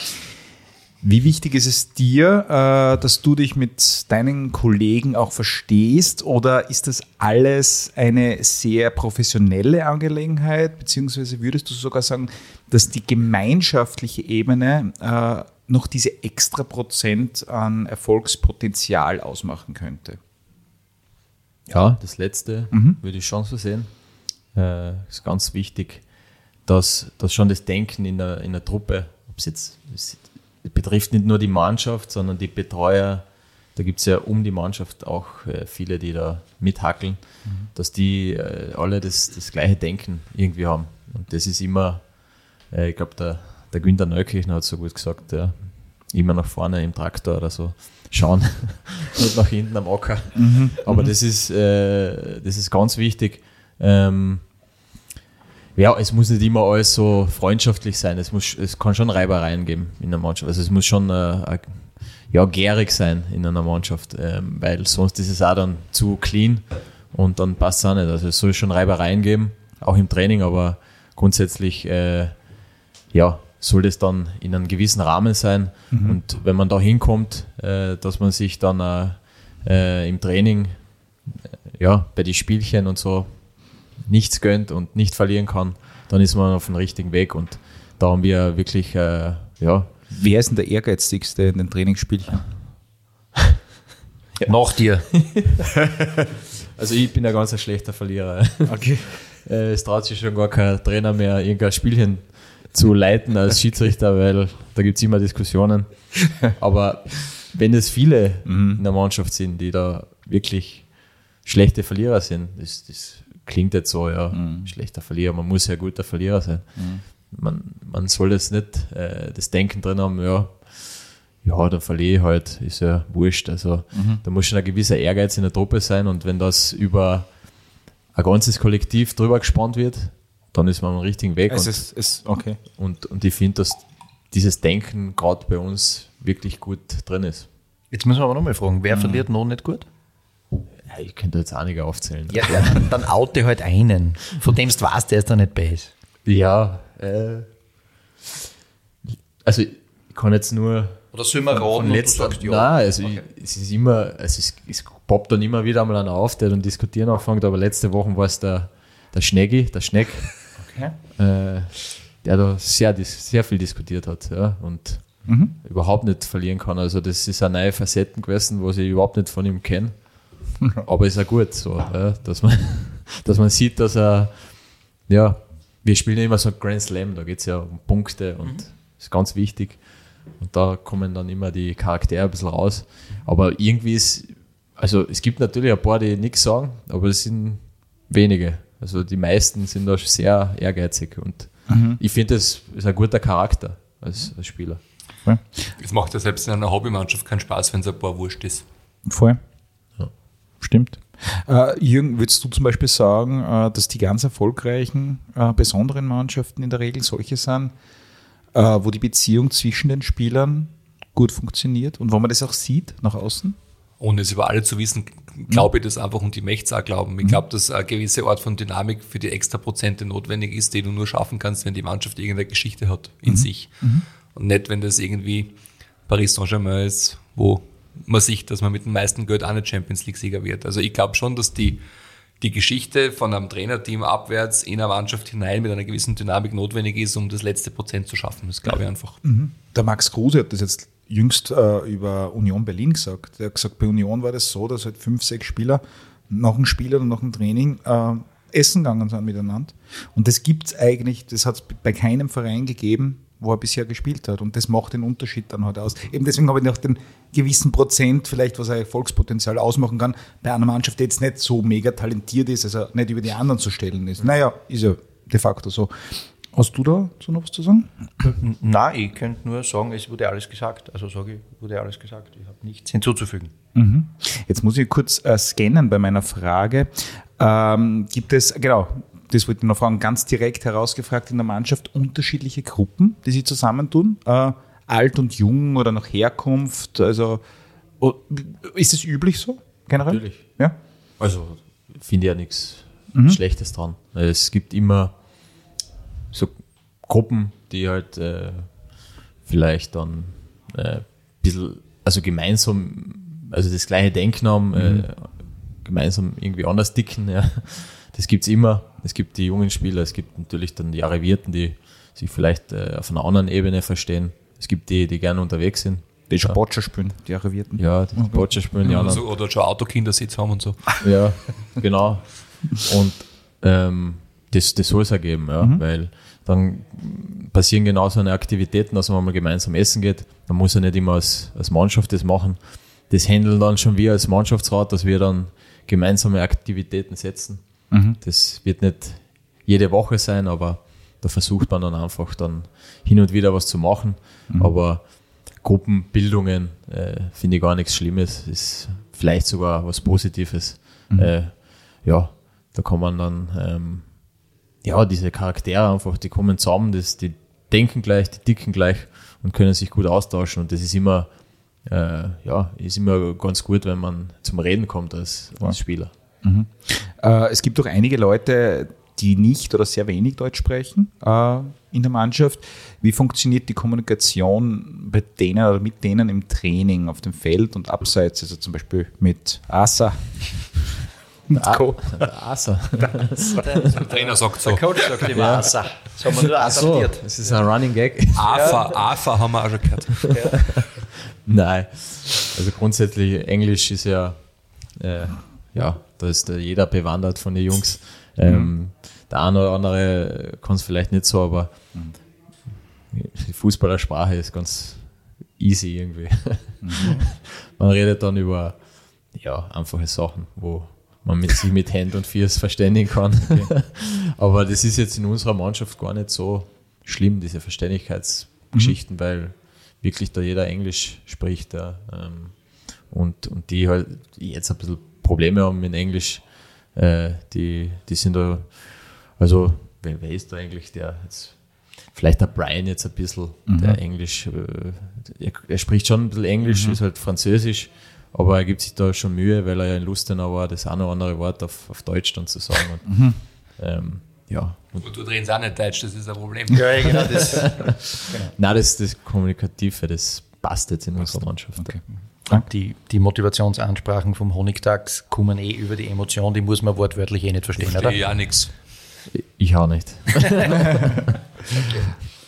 wie wichtig ist es dir, äh, dass du dich mit deinen Kollegen auch verstehst oder ist das alles eine sehr professionelle Angelegenheit, beziehungsweise würdest du sogar sagen, dass die gemeinschaftliche Ebene äh, noch diese extra Prozent an Erfolgspotenzial ausmachen könnte? Ja, das letzte mhm. würde ich schon so sehen. Äh, ist ganz wichtig, dass, dass schon das Denken in der, in der Truppe, ob es jetzt es betrifft nicht nur die Mannschaft, sondern die Betreuer, da gibt es ja um die Mannschaft auch äh, viele, die da mithackeln, mhm. dass die äh, alle das, das gleiche Denken irgendwie haben. Und das ist immer, äh, ich glaube, der, der Günther Neukirchner hat so gut gesagt, ja, immer nach vorne im Traktor oder so schauen, nicht nach hinten am Acker. Mhm. Aber mhm. das, ist, äh, das ist ganz wichtig. Ähm, ja, es muss nicht immer alles so freundschaftlich sein. Es, muss, es kann schon Reibereien geben in der Mannschaft. Also es muss schon äh, ja, gärig sein in einer Mannschaft, ähm, weil sonst ist es auch dann zu clean und dann passt es auch nicht. Also es soll schon Reibereien geben, auch im Training, aber grundsätzlich äh, ja, soll das dann in einem gewissen Rahmen sein. Mhm. Und wenn man da hinkommt, äh, dass man sich dann äh, äh im Training, äh, ja, bei den Spielchen und so nichts gönnt und nicht verlieren kann, dann ist man auf dem richtigen Weg. Und da haben wir wirklich, äh, ja. Wer ist denn der Ehrgeizigste in den Trainingsspielchen? ja. Nach dir. also ich bin ein ganz schlechter Verlierer. Okay. es traut sich schon gar kein Trainer mehr, irgendein Spielchen zu leiten als Schiedsrichter, weil da gibt es immer Diskussionen. Aber wenn es viele mhm. in der Mannschaft sind, die da wirklich schlechte Verlierer sind, das, das klingt jetzt so, ja, mhm. schlechter Verlierer, man muss ja guter Verlierer sein. Mhm. Man, man soll das nicht, äh, das Denken drin haben, ja, ja, da verliere ich halt, ist ja wurscht. Also mhm. da muss schon ein gewisser Ehrgeiz in der Truppe sein und wenn das über ein ganzes Kollektiv drüber gespannt wird, dann ist man am richtigen Weg. Es und, ist, ist okay. Und, und ich finde, dass dieses Denken gerade bei uns wirklich gut drin ist. Jetzt müssen wir aber nochmal fragen, wer mhm. verliert noch nicht gut? Ja, ich könnte jetzt einige aufzählen. Ja, ja dann, dann oute halt einen, von dem du weißt, der ist da nicht bei ist. Ja, äh, also ich kann jetzt nur. Oder sollen wir raten, letzter, sagst, ja. Nein, also okay. ich, es ist immer, also es, es poppt dann immer wieder mal einer auf, der dann diskutieren anfängt, aber letzte Woche war es der, der Schneggi, der Schneck, äh, der da sehr, sehr viel diskutiert hat ja, und mhm. überhaupt nicht verlieren kann. Also das ist eine neue Facetten gewesen, was ich überhaupt nicht von ihm kenne. Aber ist ja gut so, ja, dass, man, dass man sieht, dass er, ja, wir spielen ja immer so Grand Slam, da geht es ja um Punkte und mhm. ist ganz wichtig. Und da kommen dann immer die Charaktere ein bisschen raus. Aber irgendwie ist, also es gibt natürlich ein paar, die nichts sagen, aber es sind wenige. Also die meisten sind da sehr ehrgeizig und mhm. ich finde, das ist ein guter Charakter. als, als Spieler. Es macht ja selbst in einer Hobbymannschaft keinen Spaß, wenn es ein paar wurscht ist. Voll. Ja. Stimmt. Äh, Jürgen, würdest du zum Beispiel sagen, äh, dass die ganz erfolgreichen, äh, besonderen Mannschaften in der Regel solche sind, äh, wo die Beziehung zwischen den Spielern gut funktioniert und wo man das auch sieht nach außen? Ohne es über alle zu wissen, glaube ich das einfach und die möchte auch glauben. Ich mhm. glaube, dass eine gewisse Art von Dynamik für die extra Prozente notwendig ist, die du nur schaffen kannst, wenn die Mannschaft irgendeine Geschichte hat in mhm. sich. Mhm. Und nicht, wenn das irgendwie Paris Saint-Germain ist, wo man sieht, dass man mit dem meisten Geld auch nicht Champions League-Sieger wird. Also ich glaube schon, dass die, die Geschichte von einem Trainerteam abwärts in eine Mannschaft hinein mit einer gewissen Dynamik notwendig ist, um das letzte Prozent zu schaffen. Das glaube ich einfach. Mhm. Der Max Kruse hat das jetzt jüngst äh, über Union Berlin gesagt. Er hat gesagt, bei Union war das so, dass halt fünf, sechs Spieler nach dem Spiel oder nach dem Training äh, essen gegangen sind miteinander. Und das gibt es eigentlich, das hat es bei keinem Verein gegeben, wo er bisher gespielt hat. Und das macht den Unterschied dann halt aus. Eben deswegen habe ich noch den gewissen Prozent, vielleicht was ein Erfolgspotenzial ausmachen kann, bei einer Mannschaft, die jetzt nicht so mega talentiert ist, also nicht über die anderen zu stellen ist. Naja, ist ja de facto so. Hast du da so noch was zu sagen? Nein, ich könnte nur sagen, es wurde alles gesagt. Also sage ich, wurde alles gesagt. Ich habe nichts hinzuzufügen. Mhm. Jetzt muss ich kurz äh, scannen bei meiner Frage. Ähm, gibt es, genau, das wollte ich noch fragen, ganz direkt herausgefragt in der Mannschaft unterschiedliche Gruppen, die sie zusammentun? Äh, alt und jung oder nach Herkunft? Also ist es üblich so generell? Natürlich. Ja? Also finde ich ja nichts mhm. Schlechtes dran. Es gibt immer so Gruppen, die halt äh, vielleicht dann äh, ein bisschen, also gemeinsam, also das gleiche Denken haben, äh, mhm. äh, gemeinsam irgendwie anders dicken. Ja. Das gibt es immer. Es gibt die jungen Spieler, es gibt natürlich dann die Arrivierten, die sich vielleicht äh, auf einer anderen Ebene verstehen. Es gibt die, die gerne unterwegs sind. Die schon ja. Boccia spielen, die Arrivierten. Ja, die okay. Boccia spielen, ja. Also, oder schon Autokindersitz haben und so. Ja, genau. Und ähm, das, das soll es ergeben, ja, mhm. weil dann passieren genau so eine Aktivitäten, dass man mal gemeinsam essen geht. Man muss ja nicht immer als, als Mannschaft das machen. Das handeln dann schon wir als Mannschaftsrat, dass wir dann gemeinsame Aktivitäten setzen. Mhm. Das wird nicht jede Woche sein, aber da versucht man dann einfach dann hin und wieder was zu machen. Mhm. Aber Gruppenbildungen äh, finde ich gar nichts Schlimmes, ist vielleicht sogar was Positives. Mhm. Äh, ja, da kann man dann ähm, ja diese Charaktere einfach, die kommen zusammen, das, die denken gleich, die dicken gleich und können sich gut austauschen und das ist immer äh, ja ist immer ganz gut, wenn man zum Reden kommt als, als Spieler. Mhm. Äh, es gibt auch einige Leute, die nicht oder sehr wenig Deutsch sprechen äh, in der Mannschaft. Wie funktioniert die Kommunikation bei denen oder mit denen im Training auf dem Feld und abseits, also zum Beispiel mit Asa? Und Co. Asa. Der Trainer sagt so. Der Coach sagt immer Asa. Das haben wir nur adaptiert. So, das ist ein Running Gag. AFA, AFA haben wir auch schon gehört. Ja. Nein, also grundsätzlich Englisch ist ja, äh, ja, da ist jeder bewandert von den Jungs. Ähm, mhm. Der eine oder andere kann es vielleicht nicht so, aber mhm. die Fußballersprache ist ganz easy irgendwie. Mhm. Man redet dann über ja, einfache Sachen, wo man mit, sich mit Hand und Fiers verständigen kann. Okay. aber das ist jetzt in unserer Mannschaft gar nicht so schlimm, diese Verständigkeitsgeschichten, mhm. weil wirklich da jeder Englisch spricht. Ja, ähm, und, und die halt jetzt ein bisschen Probleme haben mit Englisch, äh, die, die sind da, also wer, wer ist da eigentlich der jetzt? Vielleicht der Brian jetzt ein bisschen, mhm. der Englisch, äh, er, er, spricht schon ein bisschen Englisch, mhm. ist halt Französisch, aber er gibt sich da schon Mühe, weil er ja in Lustenau war, das eine oder andere Wort auf, auf Deutsch dann zu sagen. Und, mhm. ähm, ja. Und, du drehst auch nicht Deutsch, das ist ein Problem. Ja, genau. Das, genau. Nein, das, das Kommunikative, das passt jetzt in unserer Mannschaft. Okay. Die, die Motivationsansprachen vom Honigtags kommen eh über die Emotion, die muss man wortwörtlich eh nicht verstehen, oder? Ja, nichts. Ich auch nicht. okay.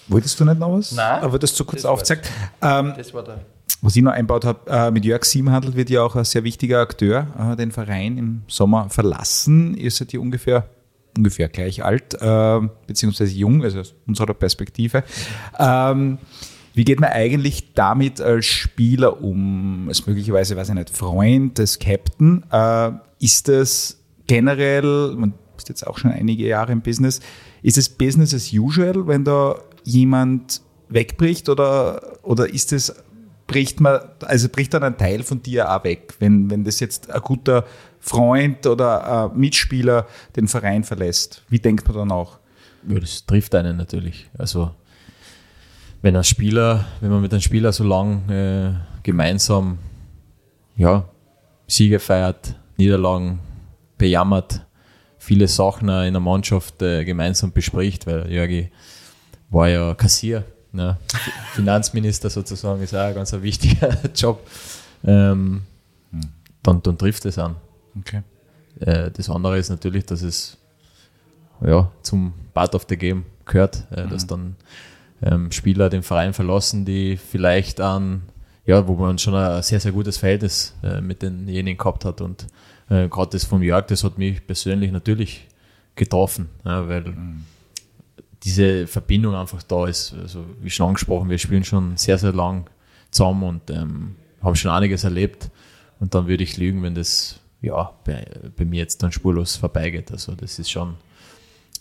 Wolltest du nicht noch was? Nein. Aber das zu kurz aufzeigt. Ähm, das war der. Was ich noch einbaut habe, äh, mit Jörg Siebenhandel wird ja auch ein sehr wichtiger Akteur äh, den Verein im Sommer verlassen. Ihr seid ja ungefähr, ungefähr gleich alt, äh, beziehungsweise jung, also aus unserer Perspektive. Ähm, wie geht man eigentlich damit als Spieler um? Als möglicherweise, weiß ich nicht, Freund des Captain. Äh, ist das generell, man ist jetzt auch schon einige Jahre im Business, ist es Business as usual, wenn da jemand wegbricht oder, oder ist es, bricht man, also bricht dann ein Teil von dir auch weg, wenn, wenn das jetzt ein guter Freund oder Mitspieler den Verein verlässt? Wie denkt man dann auch? Ja, das trifft einen natürlich. Also wenn ein Spieler, wenn man mit einem Spieler so lang äh, gemeinsam ja, Siege feiert, Niederlagen bejammert, viele Sachen in der Mannschaft äh, gemeinsam bespricht, weil Jörgi war ja Kassier, ne? Finanzminister sozusagen, ist auch ein ganz wichtiger Job. Ähm, hm. dann, dann trifft es an. Okay. Äh, das andere ist natürlich, dass es ja, zum Part of the Game gehört, äh, mhm. dass dann ähm, Spieler den Verein verlassen, die vielleicht an, ja, wo man schon ein sehr, sehr gutes Verhältnis äh, mit denjenigen gehabt hat. Und äh, gerade das vom Jörg, das hat mich persönlich natürlich getroffen, ja, weil mhm. Diese Verbindung einfach da ist. Also, wie schon angesprochen, wir spielen schon sehr, sehr lang zusammen und ähm, haben schon einiges erlebt. Und dann würde ich lügen, wenn das ja, bei, bei mir jetzt dann spurlos vorbeigeht. Also das ist schon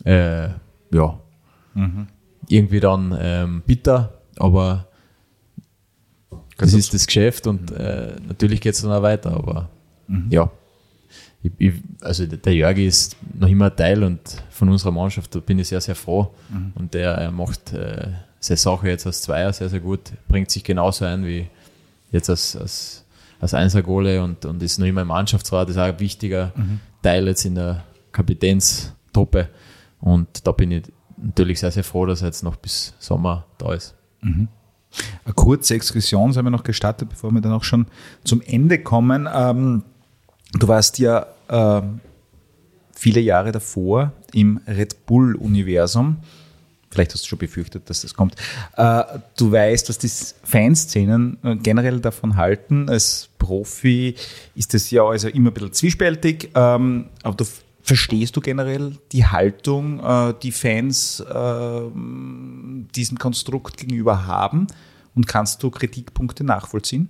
äh, ja, mhm. irgendwie dann ähm, bitter, aber das ist das Geschäft und äh, natürlich geht es dann auch weiter, aber mhm. ja. Ich, ich, also der Jörg ist noch immer Teil und von unserer Mannschaft, da bin ich sehr, sehr froh. Mhm. Und der er macht äh, seine Sache jetzt als Zweier sehr, sehr gut, bringt sich genauso ein wie jetzt als, als, als Einser-Gole und, und ist noch immer im Mannschaftsrat, ist auch ein wichtiger mhm. Teil jetzt in der Kapitänstruppe. Und da bin ich natürlich sehr, sehr froh, dass er jetzt noch bis Sommer da ist. Mhm. Eine kurze Exkursion haben wir noch gestartet, bevor wir dann auch schon zum Ende kommen. Ähm, du warst ja äh, viele Jahre davor im Red Bull-Universum. Vielleicht hast du schon befürchtet, dass das kommt. Äh, du weißt, was die Fanszenen äh, generell davon halten. Als Profi ist das ja also immer ein bisschen zwiespältig, ähm, aber du Verstehst du generell die Haltung, äh, die Fans äh, diesem Konstrukt gegenüber haben? Und kannst du Kritikpunkte nachvollziehen?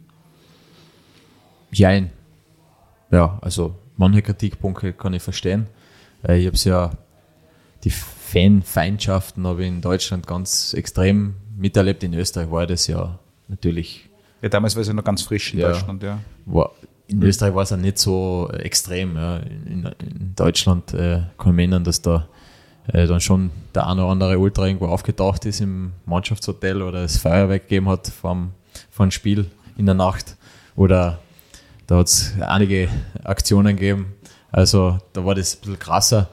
Jein. Ja, also manche Kritikpunkte kann ich verstehen. Äh, ich habe es ja, die Fanfeindschaften habe ich in Deutschland ganz extrem miterlebt. In Österreich war das ja natürlich. Ja, damals war es ja noch ganz frisch in ja, Deutschland, ja. War, in Österreich war es auch nicht so extrem. Ja. In, in, Deutschland äh, kann ich mich erinnern, dass da äh, dann schon der eine oder andere Ultra irgendwo aufgetaucht ist im Mannschaftshotel oder das Feuerwerk gegeben hat vom, vom Spiel in der Nacht. Oder da hat es einige Aktionen gegeben. Also da war das ein bisschen krasser.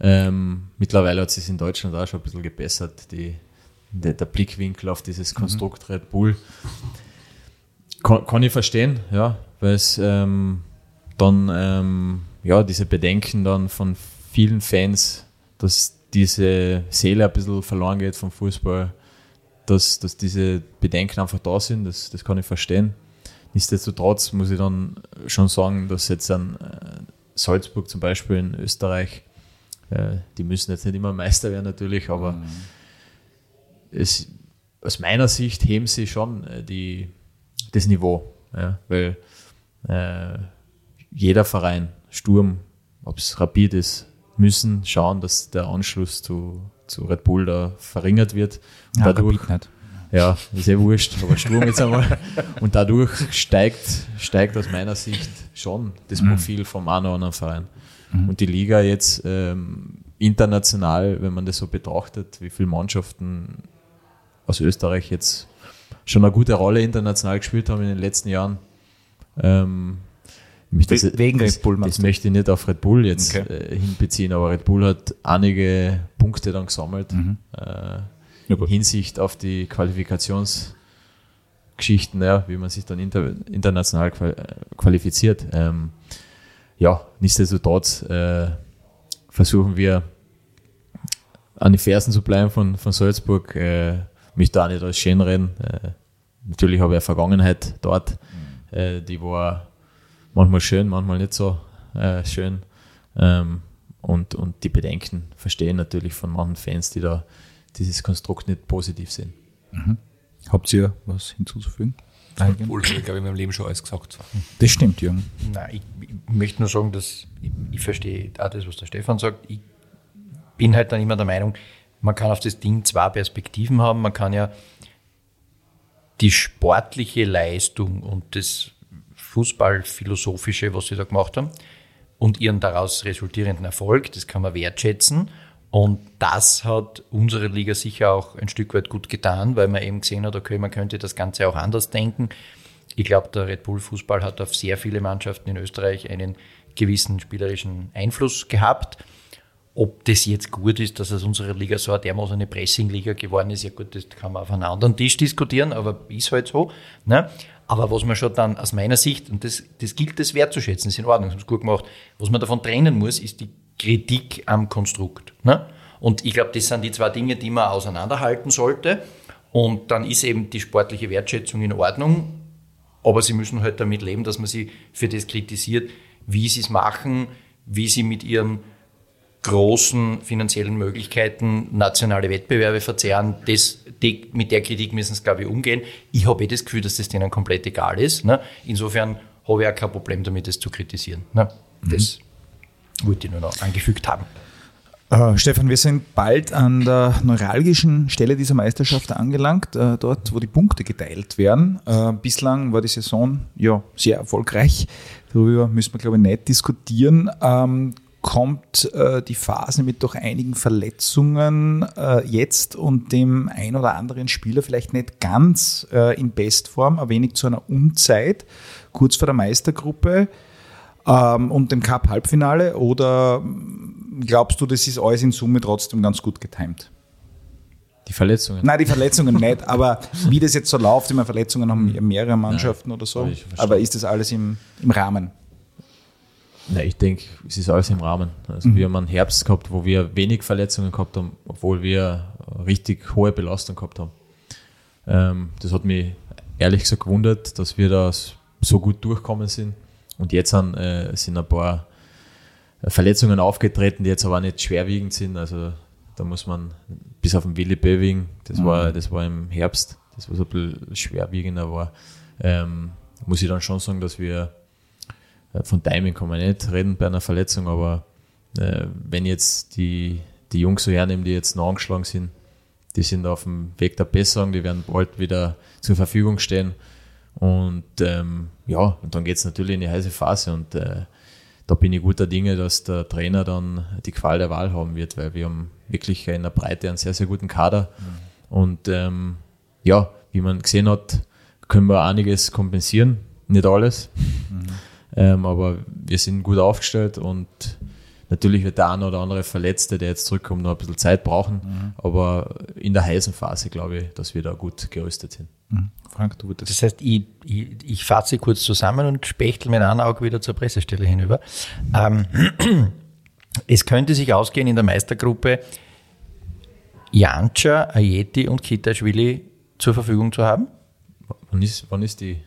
Ähm, mittlerweile hat es sich in Deutschland auch schon ein bisschen gebessert, die, der, der Blickwinkel auf dieses. Konstrukt mhm. Red Bull. Kann, kann, ich verstehen, ja weil es ähm, dann ähm, ja diese Bedenken dann von vielen Fans, dass diese Seele ein bisschen verloren geht vom Fußball, dass, dass diese Bedenken einfach da sind, das, das kann ich verstehen. Nichtsdestotrotz muss ich dann schon sagen, dass jetzt an äh, Salzburg zum Beispiel in Österreich, äh, die müssen jetzt nicht immer Meister werden natürlich, aber mhm. es, aus meiner Sicht heben sie schon äh, die, das Niveau. Ja, weil äh, jeder Verein, Sturm, ob es Rapid ist, müssen schauen, dass der Anschluss zu, zu Red Bull da verringert wird. Und ja, dadurch, nicht. Ja, ist eh wurscht, aber Sturm jetzt einmal. Und dadurch steigt, steigt aus meiner Sicht schon das mhm. Profil vom einen oder anderen Verein. Mhm. Und die Liga jetzt ähm, international, wenn man das so betrachtet, wie viele Mannschaften aus Österreich jetzt schon eine gute Rolle international gespielt haben in den letzten Jahren, ähm, das, Wegen das, Red Bull. Das möchte ich nicht auf Red Bull jetzt okay. äh, hinbeziehen, aber Red Bull hat einige Punkte dann gesammelt mhm. äh, Hinsicht auf die Qualifikationsgeschichten, ja, wie man sich dann inter, international qualifiziert. Ähm, ja, nichtsdestotrotz äh, versuchen wir an die Fersen zu bleiben von, von Salzburg. Äh, mich da nicht als schön reden. Äh, natürlich habe ich eine Vergangenheit dort. Mhm die war manchmal schön, manchmal nicht so äh, schön. Ähm, und, und die Bedenken verstehen natürlich von manchen Fans, die da dieses Konstrukt nicht positiv sehen. Mhm. Habt ihr was hinzuzufügen? Obwohl, ich glaube, in meinem Leben schon alles gesagt. Das stimmt, Jürgen. Nein, ich, ich möchte nur sagen, dass ich, ich, verstehe auch das, was der Stefan sagt. Ich bin halt dann immer der Meinung, man kann auf das Ding zwei Perspektiven haben. Man kann ja die sportliche Leistung und das Fußballphilosophische, was sie da gemacht haben, und ihren daraus resultierenden Erfolg, das kann man wertschätzen. Und das hat unsere Liga sicher auch ein Stück weit gut getan, weil man eben gesehen hat, okay, man könnte das Ganze auch anders denken. Ich glaube, der Red Bull Fußball hat auf sehr viele Mannschaften in Österreich einen gewissen spielerischen Einfluss gehabt. Ob das jetzt gut ist, dass es unsere Liga so eine dermaßen eine Pressing-Liga geworden ist, ja gut, das kann man auf einem anderen Tisch diskutieren, aber ist halt so. Ne? Aber was man schon dann aus meiner Sicht, und das, das gilt das wertzuschätzen, ist in Ordnung, das haben gut gemacht, was man davon trennen muss, ist die Kritik am Konstrukt. Ne? Und ich glaube, das sind die zwei Dinge, die man auseinanderhalten sollte. Und dann ist eben die sportliche Wertschätzung in Ordnung, aber sie müssen halt damit leben, dass man sie für das kritisiert, wie sie es machen, wie sie mit ihren großen finanziellen Möglichkeiten nationale Wettbewerbe verzehren. Das, die, mit der Kritik müssen sie, glaube ich, umgehen. Ich habe eh das Gefühl, dass das denen komplett egal ist. Ne? Insofern habe ich auch kein Problem damit, das zu kritisieren. Ne? Das mhm. Wollte ich nur noch angefügt haben. Uh, Stefan, wir sind bald an der neuralgischen Stelle dieser Meisterschaft angelangt, uh, dort, wo die Punkte geteilt werden. Uh, bislang war die Saison ja sehr erfolgreich. Darüber müssen wir, glaube ich, nicht diskutieren. Um, kommt die Phase mit doch einigen Verletzungen jetzt und dem ein oder anderen Spieler vielleicht nicht ganz in Bestform, ein wenig zu einer Unzeit, kurz vor der Meistergruppe ähm, und dem Cup-Halbfinale? Oder glaubst du, das ist alles in Summe trotzdem ganz gut getimt? Die Verletzungen? Nein, die Verletzungen nicht, aber wie das jetzt so läuft, immer Verletzungen haben mehrere Mannschaften Nein, oder so. Aber ist das alles im, im Rahmen? Nein, ich denke, es ist alles im Rahmen. Also mhm. wir haben einen Herbst gehabt, wo wir wenig Verletzungen gehabt haben, obwohl wir richtig hohe Belastung gehabt haben. Ähm, das hat mich ehrlich gesagt gewundert, dass wir da so gut durchkommen sind. Und jetzt sind, äh, sind ein paar Verletzungen aufgetreten, die jetzt aber nicht schwerwiegend sind. Also da muss man bis auf den Willi Böwing, das, mhm. war, das war im Herbst, das was ein bisschen schwerwiegender war, ähm, muss ich dann schon sagen, dass wir äh, von Timing kann man nicht reden bei einer Verletzung, aber äh, wenn jetzt die, die Jungs so hernehmen, die jetzt noch angeschlagen sind, die sind auf dem Weg der Besserung, die werden bald wieder zur Verfügung stehen. Und ähm, ja, und dann geht es natürlich in die heiße Phase und äh, da bin ich guter Dinge, dass der Trainer dann die Qual der Wahl haben wird, weil wir haben wirklich in der Breite einen sehr, sehr guten Kader. Mhm. Und ähm, ja, wie man gesehen hat, können wir einiges kompensieren. Nicht alles. Mhm. Ähm, aber wir sind gut aufgestellt und natürlich wird der eine oder andere Verletzte, der jetzt zurückkommt, noch ein bisschen Zeit brauchen. Mhm. Aber in der heißen Phase glaube ich, dass wir da gut gerüstet sind. Mhm. Frank, du Das heißt, ich, ich, ich fasse kurz zusammen und spechtel mit einem Auge wieder zur Pressestelle hinüber. Ähm, es könnte sich ausgehen in der Meistergruppe, Jancha, Ayeti und Kitaschwili zur Verfügung zu haben? Wann ist, wann ist die,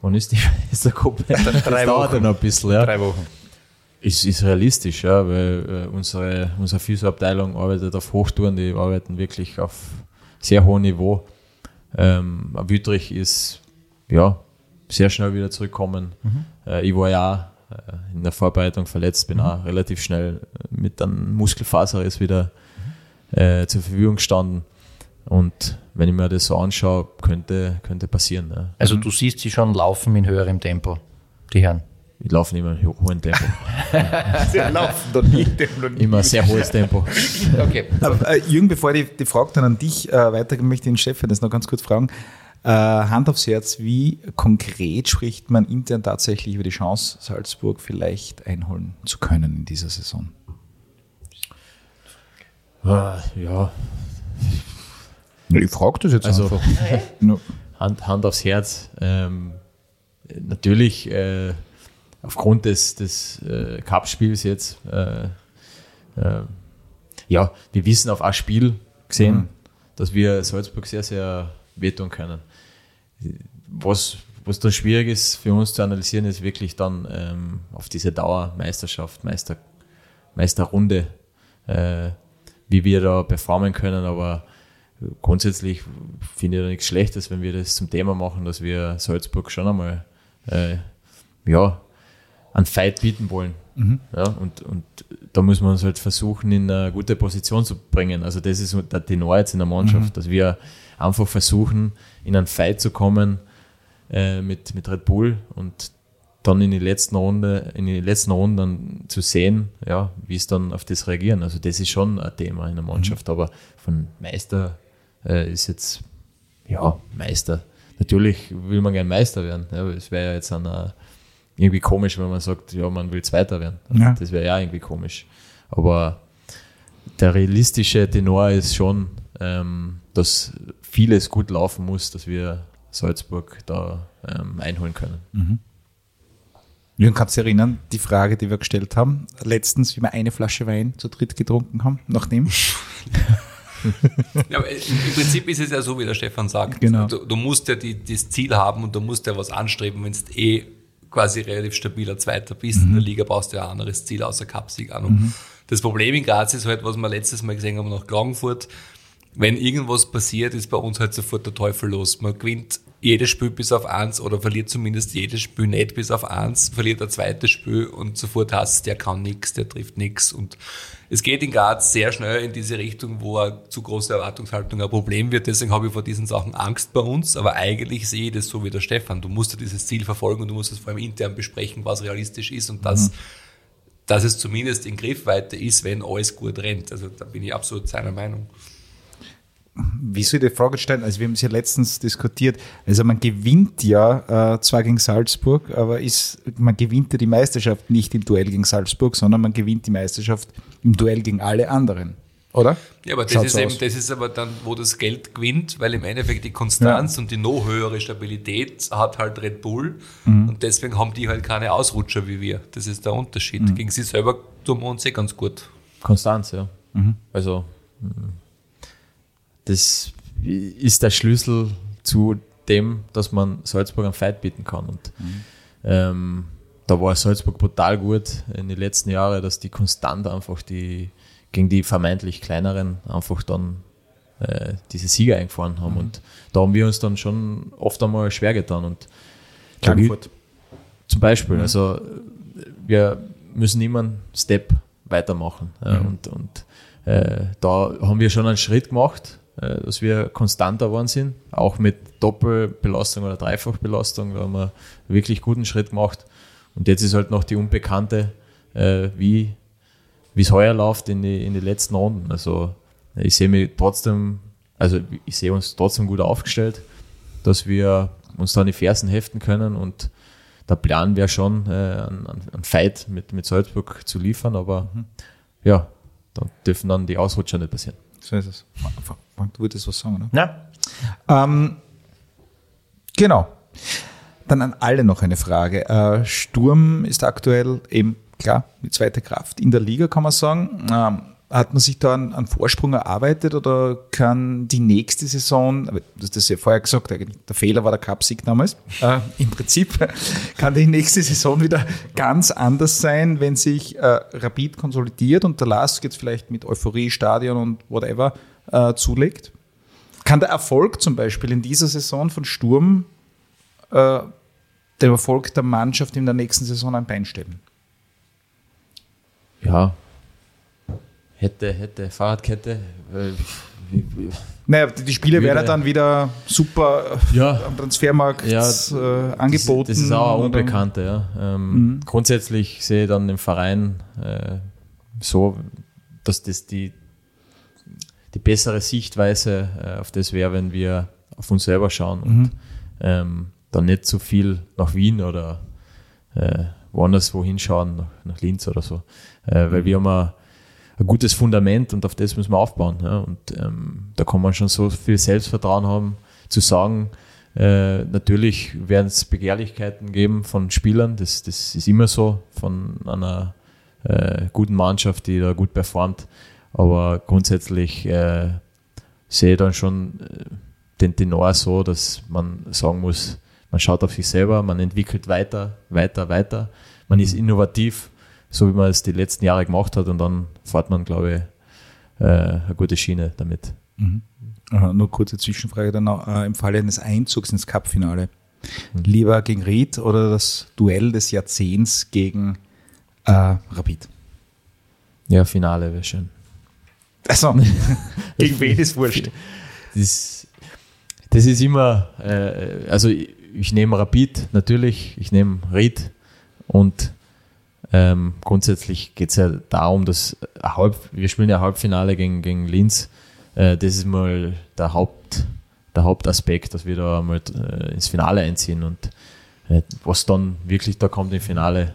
wann ist die Meistergruppe? Das Drei dauert Wochen. noch ein bisschen. Ja. Drei Wochen. Ist, ist realistisch, ja, weil äh, unsere, unsere Physioabteilung arbeitet auf Hochtouren, die arbeiten wirklich auf sehr hohem Niveau. Ähm, Wüttrich ist ja sehr schnell wieder zurückgekommen. Mhm. Äh, ich war ja äh, in der Vorbereitung verletzt, bin mhm. auch relativ schnell mit einem Muskelfaserriss wieder äh, zur Verfügung gestanden. Und wenn ich mir das so anschaue, könnte, könnte passieren. Ja. Also du siehst sie schon laufen in höherem Tempo, die Herren. Ich laufe nicht mehr in hohem Tempo. Sie laufen doch nicht. Immer sehr hohes Tempo. okay. Aber, äh, Jürgen, bevor ich die Frage dann an dich äh, weitergehen möchte, den Chef das noch ganz kurz fragen. Äh, Hand aufs Herz, wie konkret spricht man intern tatsächlich über die Chance, Salzburg vielleicht einholen zu können in dieser Saison? Ah, ja. Ich frage das jetzt also, einfach. Hand, Hand aufs Herz. Ähm, natürlich äh, aufgrund des, des äh, Cup-Spiels jetzt, äh, äh, ja, wir wissen auf ein Spiel gesehen, mhm. dass wir Salzburg sehr, sehr wehtun können. Was, was dann schwierig ist für uns zu analysieren, ist wirklich dann ähm, auf diese Dauermeisterschaft, Meister, Meisterrunde, äh, wie wir da performen können, aber grundsätzlich finde ich da nichts Schlechtes, wenn wir das zum Thema machen, dass wir Salzburg schon einmal äh, ja, einen Fight bieten wollen. Mhm. Ja, und, und da muss man uns halt versuchen, in eine gute Position zu bringen. Also das ist der Tenor jetzt in der Mannschaft, mhm. dass wir einfach versuchen, in einen Fight zu kommen äh, mit, mit Red Bull und dann in die letzten Runde, in die letzten Runden zu sehen, ja, wie es dann auf das reagieren. Also das ist schon ein Thema in der Mannschaft, mhm. aber von Meister äh, ist jetzt ja Meister. Natürlich will man gern Meister werden. Ja, es wäre ja jetzt eine, irgendwie komisch, wenn man sagt, ja, man will Zweiter werden. Ja. Das wäre ja irgendwie komisch. Aber der realistische Tenor ist schon, ähm, dass vieles gut laufen muss, dass wir Salzburg da ähm, einholen können. Mhm. Jürgen, kannst du dich erinnern, die Frage, die wir gestellt haben, letztens, wie wir eine Flasche Wein zu dritt getrunken haben, nachdem? ja, Im Prinzip ist es ja so, wie der Stefan sagt. Genau. Du, du musst ja die, das Ziel haben und du musst ja was anstreben, wenn du eh quasi relativ stabiler Zweiter bist. Mhm. In der Liga brauchst du ja ein anderes Ziel außer Cupsieg an. Mhm. Das Problem in Graz ist halt, was wir letztes Mal gesehen haben nach Klagenfurt, wenn irgendwas passiert, ist bei uns halt sofort der Teufel los. Man gewinnt jedes Spiel bis auf eins oder verliert zumindest jedes Spiel nicht bis auf eins, verliert ein zweites Spiel und sofort hast der kann nichts, der trifft nichts. Und es geht in Graz sehr schnell in diese Richtung, wo eine zu große Erwartungshaltung ein Problem wird. Deswegen habe ich vor diesen Sachen Angst bei uns. Aber eigentlich sehe ich das so wie der Stefan. Du musst ja dieses Ziel verfolgen und du musst es vor allem intern besprechen, was realistisch ist und das, mhm. dass es zumindest in Griffweite ist, wenn alles gut rennt. Also da bin ich absolut seiner Meinung wie soll ich die Frage stellen? Also wir haben es ja letztens diskutiert. Also man gewinnt ja äh, zwar gegen Salzburg, aber ist, man gewinnt ja die Meisterschaft nicht im Duell gegen Salzburg, sondern man gewinnt die Meisterschaft im Duell gegen alle anderen. Oder? Ja, aber das Schaut's ist, eben, das ist aber dann, wo das Geld gewinnt, weil im Endeffekt die Konstanz ja. und die noch höhere Stabilität hat halt Red Bull mhm. und deswegen haben die halt keine Ausrutscher wie wir. Das ist der Unterschied. Mhm. Gegen sie selber tun wir uns eh ganz gut. Konstanz, ja. Mhm. Also das ist der Schlüssel zu dem, dass man Salzburg einen Fight bieten kann. Und mhm. ähm, da war Salzburg brutal gut in den letzten Jahren, dass die konstant einfach die gegen die vermeintlich kleineren einfach dann äh, diese Sieger eingefahren haben. Mhm. Und da haben wir uns dann schon oft einmal schwer getan. Und Frankfurt. Zum Beispiel, mhm. also wir müssen immer einen Step weitermachen. Mhm. und und äh, da haben wir schon einen Schritt gemacht äh, dass wir konstanter geworden sind, auch mit Doppelbelastung oder Dreifachbelastung. Da haben wir wirklich guten Schritt gemacht. Und jetzt ist halt noch die Unbekannte, äh, wie es heuer läuft in die, in die letzten Runden. Also ich sehe mich trotzdem, also ich sehe uns trotzdem gut aufgestellt, dass wir uns da an die Fersen heften können und der Plan wäre schon, äh, einen, einen Fight mit, mit Salzburg zu liefern, aber mhm. ja, da dürfen dann die Ausrutscher nicht passieren. So ist es. Frank, du würdest was sagen, oder? Ja. Ähm, genau. Dann an alle noch eine Frage. Äh, Sturm ist aktuell eben, klar, die zweite Kraft in der Liga, kann man sagen. Ähm, hat man sich da einen, Vorsprung erarbeitet oder kann die nächste Saison, das ja vorher gesagt, der Fehler war der Cup-Sieg damals, äh, im Prinzip kann die nächste Saison wieder ganz anders sein, wenn sich äh, Rapid konsolidiert und der Last jetzt vielleicht mit Euphorie, Stadion und whatever äh, zulegt? Kann der Erfolg zum Beispiel in dieser Saison von Sturm äh, dem Erfolg der Mannschaft in der nächsten Saison ein Bein stellen? Ja, hätte, hätte, Fahrradkette. Naja, die Spiele werden dann wieder super ja, am Transfermarkt ja, äh, angeboten. Das, das, ist auch Unbekannte, ja. Ähm, mhm. Grundsätzlich sehe ich dann im Verein äh, so, dass das die, die bessere Sichtweise äh, auf das wäre, wenn wir auf uns selber schauen und mhm. ähm, dann nicht zu so viel nach Wien oder äh, woanders wohin schauen, nach, nach Linz oder so. Äh, weil mhm. wir haben eine, ein gutes Fundament und auf das müssen wir aufbauen. Ja. Und ähm, da kann man schon so viel Selbstvertrauen haben, zu sagen, äh, natürlich werden es Begehrlichkeiten geben von Spielern, das, das ist immer so, von einer äh, guten Mannschaft, die da gut performt. Aber grundsätzlich äh, sehe ich dann schon äh, den Tenor so, dass man sagen muss, man schaut auf sich selber, man entwickelt weiter, weiter, weiter, man ist innovativ so wie man es die letzten Jahre gemacht hat und dann fährt man, glaube ich, äh, eine gute Schiene damit. Mhm. Uh, nur kurze Zwischenfrage dann noch. Uh, Im Falle eines Einzugs ins Cup-Finale, mhm. lieber gegen Ried oder das Duell des Jahrzehnts gegen Äh, Rapid. Ja, Finale wäre schön. Also, gegen wen ist wurscht? Das, das ist immer, äh, also ich, ich nehme Rapid natürlich, ich nehme Ried und ähm, grundsätzlich geht es ja darum, dass Halb, wir spielen ja Halbfinale gegen, gegen Linz. Äh, das ist mal der, Haupt, der Hauptaspekt, dass wir da mal äh, ins Finale einziehen und äh, was dann wirklich da kommt im Finale,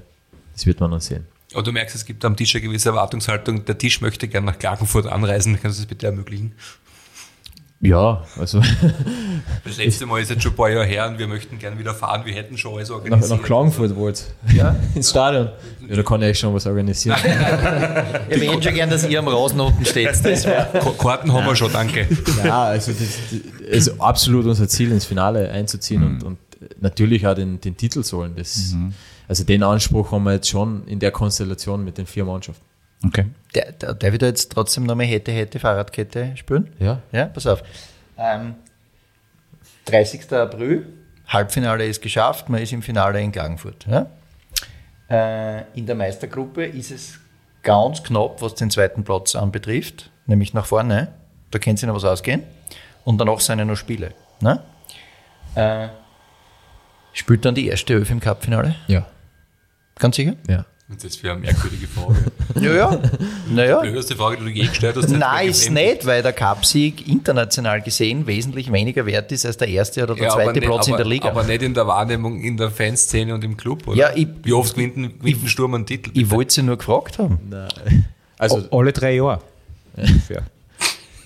das wird man dann sehen. Und du merkst, es gibt am Tisch eine gewisse Erwartungshaltung. Der Tisch möchte gerne nach Klagenfurt anreisen. Kannst du das bitte ermöglichen? Ja, also. Das letzte Mal ist jetzt schon ein paar Jahre her und wir möchten gerne wieder fahren. Wir hätten schon alles nach, organisiert. nach Klagenfurt wollt Ja, ins Stadion. Ja, da kann ich schon was organisieren. Wir hätten schon gern, dass ihr am Rasen unten steht. Karten haben wir schon, danke. Ja, also das das ist absolut unser Ziel, ins Finale einzuziehen und, und natürlich auch den, den Titel zu holen. Das, Also den Anspruch haben wir jetzt schon in der Konstellation mit den vier Mannschaften. Okay. der, der, darf ich da jetzt trotzdem nochmal hätte, hätte Fahrradkette spielen? Ja. Ja, pass auf. Ähm, 30. April, Halbfinale ist geschafft, man ist im Finale in Klagenfurt. Ja? Äh, in der Meistergruppe ist es ganz knapp, was den zweiten Platz anbetrifft, nämlich nach vorne. Da kann sich noch was ausgehen. Und danach sind ja noch Spiele. Ne? Äh, spielt dann die erste im Cup-Finale? Ja. Ganz sicher? Ja. Und das wäre eine merkwürdige Frage. Ja, ja. Naja. Blödeste Frage, die du je gestellt hast. Nein, ist nicht, weil der Cupsieg international gesehen wesentlich weniger wert ist als der erste oder der Ja, zweite nicht, Platz aber, in der Liga. Aber nicht in der Wahrnehmung, in der Fanszene und im Club, oder? Ja, ich- Wie oft gewinnt ein, Sturm einen Titel? ich wollte sie nur gefragt haben. Also, Alle drei Jahre. Ungefähr.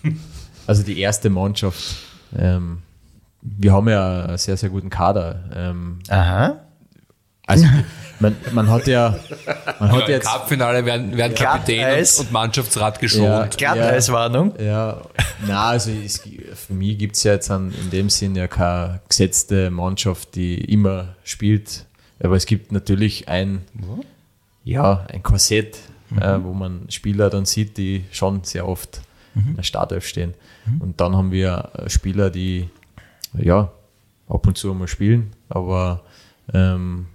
also die erste Mannschaft. Ähm, wir haben ja einen sehr, sehr guten Kader. Ähm, Aha. Also man, man hat ja, man hat Ja, Im jetzt, Cup-Finale werden, werden Kapitän Glatteis. und, und Mannschaftsrat geschont. Ja. Glatteiswarnung. ja, na also es, für mich gibt es ja jetzt an, in dem Sinn ja keine gesetzte Mannschaft, die immer spielt. Aber es gibt natürlich ein, ja, ein Korsett, äh, wo man Spieler dann sieht, die schon sehr oft in der Startelf stehen. Und dann haben wir äh, Spieler, die ja ab und zu mal spielen, aber ähm,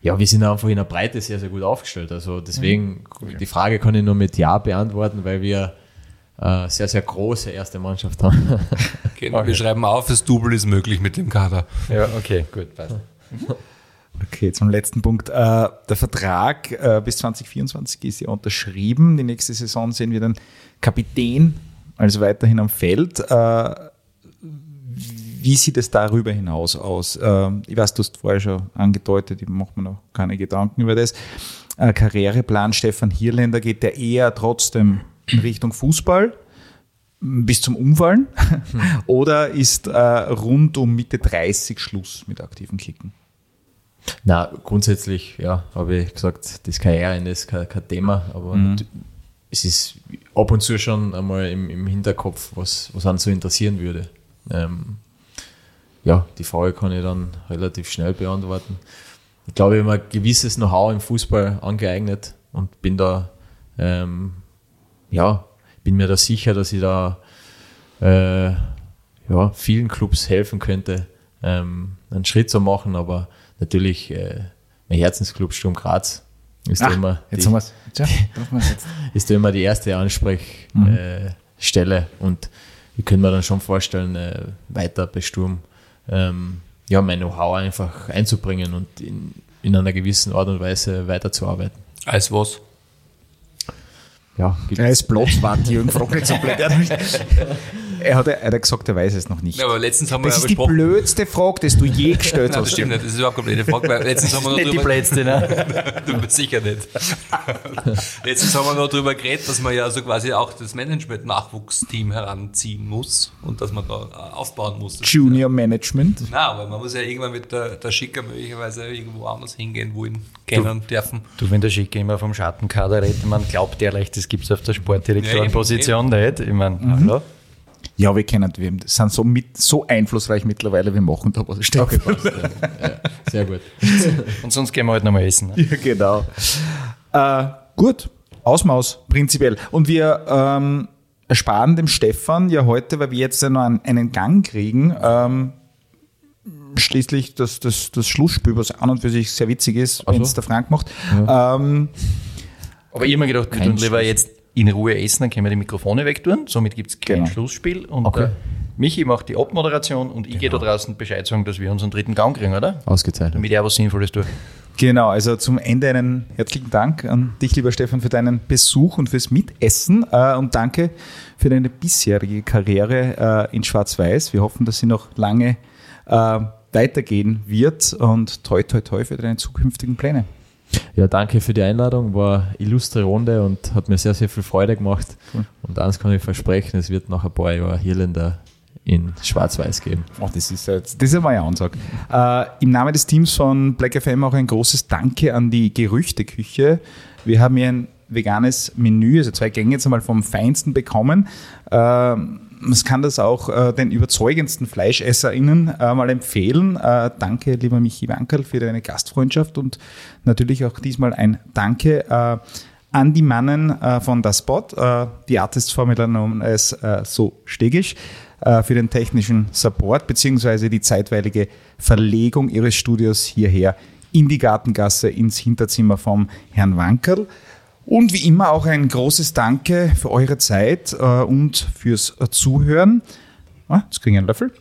ja, wir sind einfach in der Breite sehr, sehr gut aufgestellt. Also deswegen, die Frage kann ich nur mit Ja beantworten, weil wir äh, sehr, sehr große erste Mannschaft haben. Genau, Wir schreiben auf, das Double ist möglich mit dem Kader. Ja, okay, gut, passt. Okay, zum letzten Punkt. Äh, der Vertrag äh, bis 2024 ist ja unterschrieben. Die nächste Saison sehen wir den Kapitän also weiterhin am Feld. Äh, wie sieht es darüber hinaus aus? Äh, ich weiß, du hast vorher schon angedeutet, ich mache mir noch keine Gedanken über das. Äh, Karriereplan Stefan Hierländer geht der eher trotzdem in Richtung Fußball bis zum Umfallen oder ist äh, rund um Mitte 30 Schluss mit aktiven Kicken? Na, grundsätzlich, ja, habe ich gesagt, das Karriereende ist kein, kein Thema, aber nat- es ist ab und zu schon einmal im, im Hinterkopf, was, was einen so interessieren würde. Ähm, ja, die Frage kann ich dann relativ schnell beantworten. Ich glaube, ich habe mir ein gewisses Know-how im Fußball angeeignet und bin da, ähm, ja, bin mir da sicher, dass ich da äh, ja, vielen Clubs helfen könnte, ähm, einen Schritt zu machen, aber natürlich äh, mein Herzensclub Sturm Graz ist, da Ah, immer die, jetzt. ist immer die erste Ansprechstelle äh, Stelle. und ich könnte mir dann schon vorstellen, äh, weiter bei Sturm ähm, ja, mein Know-how einfach einzubringen und in, in einer gewissen Art und Weise weiterzuarbeiten. Als was? Ja, Er ist Platzwart, Jürgen fragt nicht so blöd. Er hat Er hat, gesagt, er weiß es noch nicht. Ja, aber letztens haben wir Das ja ist die besprochen. blödste Frage, die du je gestellt Nein, das hast. stimmt nicht. Das ist überhaupt keine blöde Frage, weil letztens haben wir noch Nicht die Plätze, ne? du bist sicher nicht. Letztens haben wir noch darüber geredet, dass man ja so quasi auch das Management-Nachwuchsteam heranziehen muss und dass man da äh, aufbauen muss. Das- Junior Management. Na, aber man muss ja irgendwann mit der, der Schicker möglicherweise irgendwo anders hingehen, wollen, können, dürfen. Du, wenn der Schicke immer vom Schattenkader redet, man glaubt ehrlich, das gibt es auf der Sportdirektorenposition nicht. Ich meine, hallo? Ja, wir kennen, wir sind so, mit, so einflussreich mittlerweile, wir machen da was. Steht. Okay, passt. Ja, ja, sehr gut. Und sonst gehen wir halt nochmal essen. Ne? Ja, genau. Äh, gut, Ausmaus, prinzipiell. Und wir ähm, ersparen dem Stefan ja heute, weil wir jetzt ja noch einen, einen Gang kriegen, ähm, schließlich das, das, das Schlussspiel, was an und für sich sehr witzig ist, wenn es der Frank macht. Ja. Ähm, Aber ich habe mir gedacht, wir tun lieber jetzt in Ruhe essen, dann können wir die Mikrofone wegtun. Somit gibt es kein genau. Schlussspiel. Und okay. äh, Michi macht die Abmoderation und ich genau. gehe da draußen Bescheid sagen, dass wir unseren dritten Gang kriegen, oder? Ausgezeichnet. Damit er was Sinnvolles tut. Genau, also zum Ende einen herzlichen Dank an dich, lieber Stefan, für deinen Besuch und fürs Mitessen äh, und danke für deine bisherige Karriere äh, in Schwarz-Weiß. Wir hoffen, dass sie noch lange äh, weitergehen wird und toi, toi, toi für deine zukünftigen Pläne. Ja, danke für die Einladung. War eine illustre Runde und hat mir sehr, sehr viel Freude gemacht. Cool. Und eins kann ich versprechen, es wird nach ein paar Jahren Irländer in Schwarz-Weiß geben. Oh, das ist jetzt, das ist meine Ansage. Äh, Im Namen des Teams von Black FM auch ein großes Danke an die Gerüchteküche. Wir haben hier ein veganes Menü, also zwei Gänge jetzt einmal vom Feinsten bekommen. Äh, man kann das auch äh, den überzeugendsten FleischesserInnen äh, mal empfehlen. Äh, danke, lieber Michi Wankerl, für deine Gastfreundschaft und natürlich auch diesmal ein Danke äh, an die Mannen äh, von der Spot, äh, die Artist Formula known as So Stegisch, für den technischen Support beziehungsweise die zeitweilige Verlegung ihres Studios hierher in die Gartengasse ins Hinterzimmer vom Herrn Wankerl. Und wie immer auch ein großes Danke für eure Zeit äh, und fürs äh, Zuhören. Ah, jetzt kriege ich einen Löffel.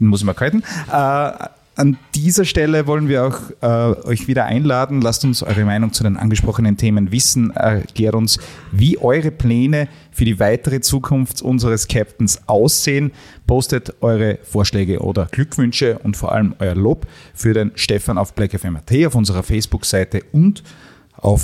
Den muss ich mal kalten. Äh, an dieser Stelle wollen wir auch äh, euch wieder einladen. Lasst uns eure Meinung zu den angesprochenen Themen wissen. Erklärt uns, wie eure Pläne für die weitere Zukunft unseres Captains aussehen. Postet eure Vorschläge oder Glückwünsche und vor allem euer Lob für den Stefan auf Black FM.at auf unserer Facebook-Seite und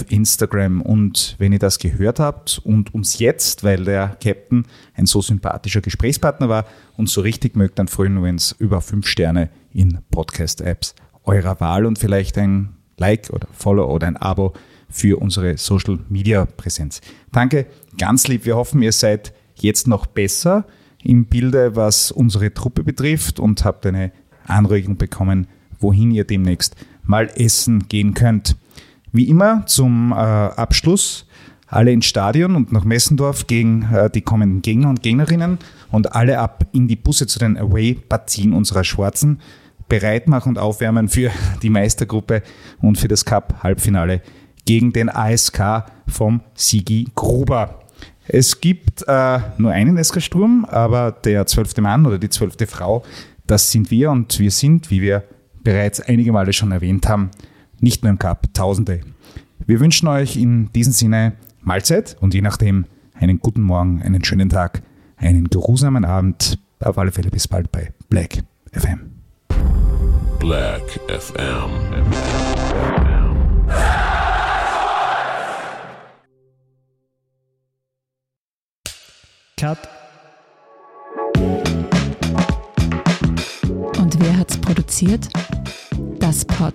Instagram. Und wenn ihr das gehört habt und uns jetzt, weil der Captain ein so sympathischer Gesprächspartner war, uns so richtig mögt, dann freuen wir uns über fünf Sterne in Podcast-Apps eurer Wahl und vielleicht ein Like oder Follow oder ein Abo für unsere Social Media Präsenz. Danke, ganz lieb. Wir hoffen, ihr seid jetzt noch besser im Bilde, was unsere Truppe betrifft und habt eine Anregung bekommen, wohin ihr demnächst mal essen gehen könnt. Wie immer zum äh, Abschluss alle ins Stadion und nach Messendorf gegen äh, die kommenden Gegner und Gegnerinnen und alle ab in die Busse zu den Away-Partien unserer Schwarzen. Bereit machen und aufwärmen für die Meistergruppe und für das Cup-Halbfinale gegen den ASK vom Sigi Gruber. Es gibt äh, nur einen SK Sturm, aber der zwölfte Mann oder die zwölfte Frau, das sind wir und wir sind, wie wir bereits einige Male schon erwähnt haben, nicht nur im Cup, Tausende. Wir wünschen euch in diesem Sinne Mahlzeit und je nachdem einen guten Morgen, einen schönen Tag, einen geruhsamen Abend. Auf alle Fälle bis bald bei Black FM. Black FM. Cut. Und wer hat's produziert? Das Pod